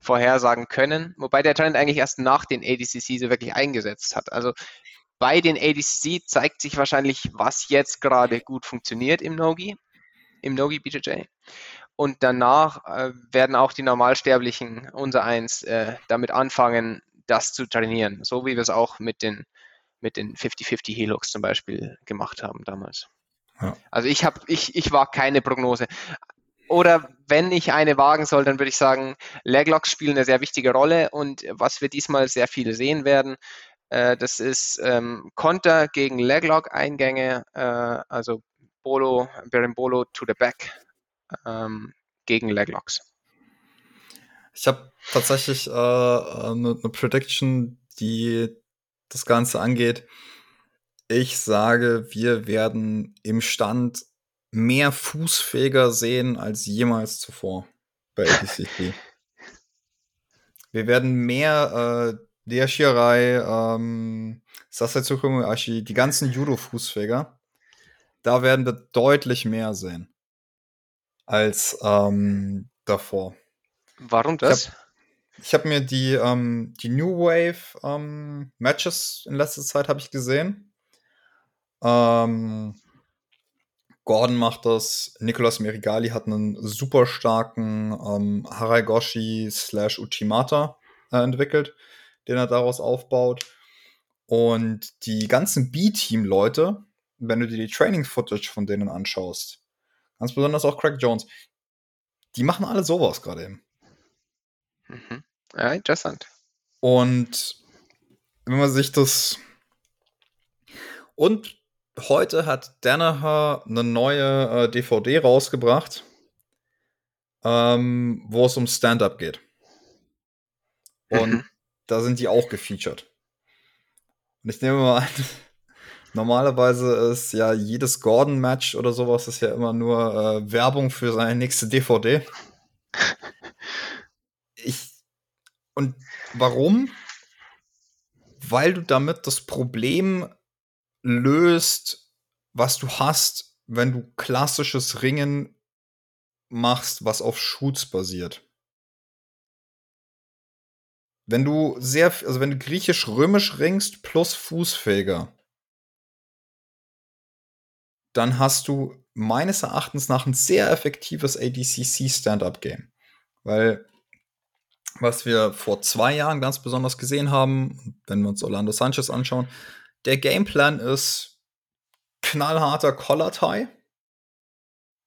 vorhersagen können, wobei der Trend eigentlich erst nach den ADCC so wirklich eingesetzt hat. Also bei den ADCC zeigt sich wahrscheinlich, was jetzt gerade gut funktioniert im Nogi, im Nogi BJJ. Und danach äh, werden auch die Normalsterblichen, unser eins, äh, damit anfangen, das zu trainieren. So wie wir es auch mit den mit den 50-50 Helux zum Beispiel gemacht haben damals. Ja. Also ich habe, ich, ich war keine Prognose. Oder wenn ich eine wagen soll, dann würde ich sagen, Leglocks spielen eine sehr wichtige Rolle und was wir diesmal sehr viel sehen werden, äh, das ist ähm, Konter gegen Leglock-Eingänge, äh, also Bolo, Berimbolo to the back ähm, gegen Leglocks. Ich habe tatsächlich äh, eine, eine Prediction, die das Ganze angeht. Ich sage, wir werden im Stand mehr Fußfeger sehen als jemals zuvor bei APCC. wir werden mehr äh, der Shirai, ähm, Sasai Ashi, die ganzen Judo-Fußfeger, da werden wir deutlich mehr sehen als ähm, davor. Warum das? Ich habe mir die, ähm, die New Wave ähm, Matches in letzter Zeit habe ich gesehen. Ähm, Gordon macht das. Nicolas Merigali hat einen super starken ähm, Haraigoshi slash Uchimata äh, entwickelt, den er daraus aufbaut. Und die ganzen B-Team-Leute, wenn du dir die Training-Footage von denen anschaust, ganz besonders auch Craig Jones, die machen alle sowas gerade eben. Mhm. Ja, interessant. Und wenn man sich das. Und heute hat Danaher eine neue äh, DVD rausgebracht, ähm, wo es um Stand-up geht. Und mhm. da sind die auch gefeatured. Und ich nehme mal an, normalerweise ist ja jedes Gordon-Match oder sowas ist ja immer nur äh, Werbung für seine nächste DVD. Ich. Und warum? Weil du damit das Problem löst, was du hast, wenn du klassisches Ringen machst, was auf Shoots basiert. Wenn du sehr, also wenn du griechisch-römisch ringst plus Fußfeger, dann hast du meines Erachtens nach ein sehr effektives ADCC Stand-Up-Game. Weil was wir vor zwei Jahren ganz besonders gesehen haben, wenn wir uns Orlando Sanchez anschauen, der Gameplan ist knallharter Collar-Tie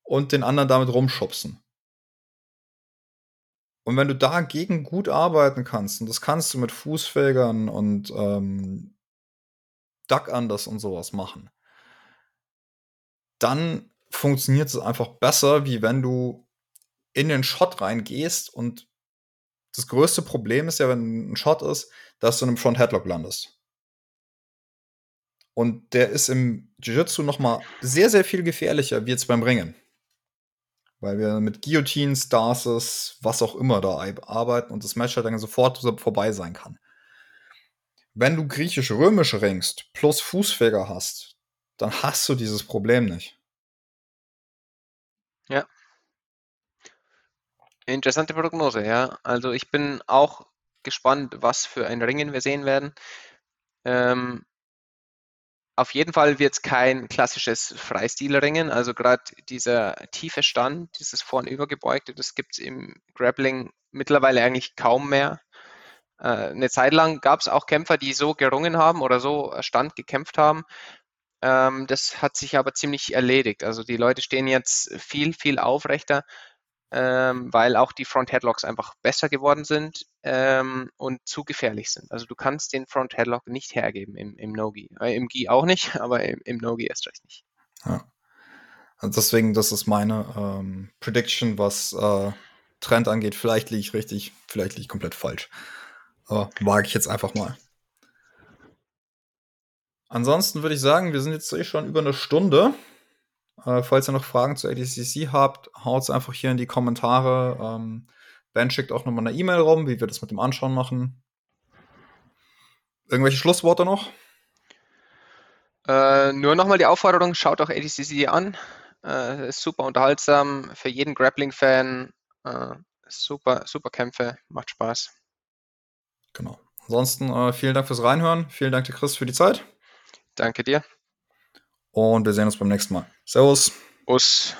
und den anderen damit rumschubsen. Und wenn du dagegen gut arbeiten kannst, und das kannst du mit Fußfägern und ähm, Duck Anders und sowas machen, dann funktioniert es einfach besser, wie wenn du in den Shot reingehst und das größte Problem ist ja, wenn ein Shot ist, dass du in einem Front Headlock landest. Und der ist im Jiu-Jitsu noch mal sehr, sehr viel gefährlicher wie jetzt beim Ringen. Weil wir mit Guillotines, Darces, was auch immer da arbeiten und das Match halt dann sofort vorbei sein kann. Wenn du griechisch-römisch ringst plus Fußfeger hast, dann hast du dieses Problem nicht. Ja. Interessante Prognose, ja. Also ich bin auch gespannt, was für ein Ringen wir sehen werden. Ähm, auf jeden Fall wird es kein klassisches Freistilringen. Also gerade dieser tiefe Stand, dieses vornübergebeugte, das gibt es im Grappling mittlerweile eigentlich kaum mehr. Äh, eine Zeit lang gab es auch Kämpfer, die so gerungen haben oder so Stand gekämpft haben. Ähm, das hat sich aber ziemlich erledigt. Also die Leute stehen jetzt viel, viel aufrechter ähm, weil auch die Front Headlocks einfach besser geworden sind ähm, und zu gefährlich sind. Also du kannst den Front Headlock nicht hergeben im, im No-Gi. Äh, Im Gi auch nicht, aber im, im No-Gi erst recht nicht. Ja. Also deswegen, das ist meine ähm, Prediction, was äh, Trend angeht. Vielleicht liege ich richtig, vielleicht liege ich komplett falsch. Aber wage ich jetzt einfach mal. Ansonsten würde ich sagen, wir sind jetzt eh schon über eine Stunde. Äh, falls ihr noch Fragen zu ADCC habt, haut es einfach hier in die Kommentare. Ähm, ben schickt auch nochmal eine E-Mail rum, wie wir das mit dem Anschauen machen. Irgendwelche Schlussworte noch? Äh, nur nochmal die Aufforderung, schaut auch ADCC an. Äh, ist super unterhaltsam für jeden Grappling-Fan. Äh, super, super Kämpfe, macht Spaß. Genau. Ansonsten äh, vielen Dank fürs Reinhören. Vielen Dank dir, Chris, für die Zeit. Danke dir. Und wir sehen uns beim nächsten Mal. Servus. Us.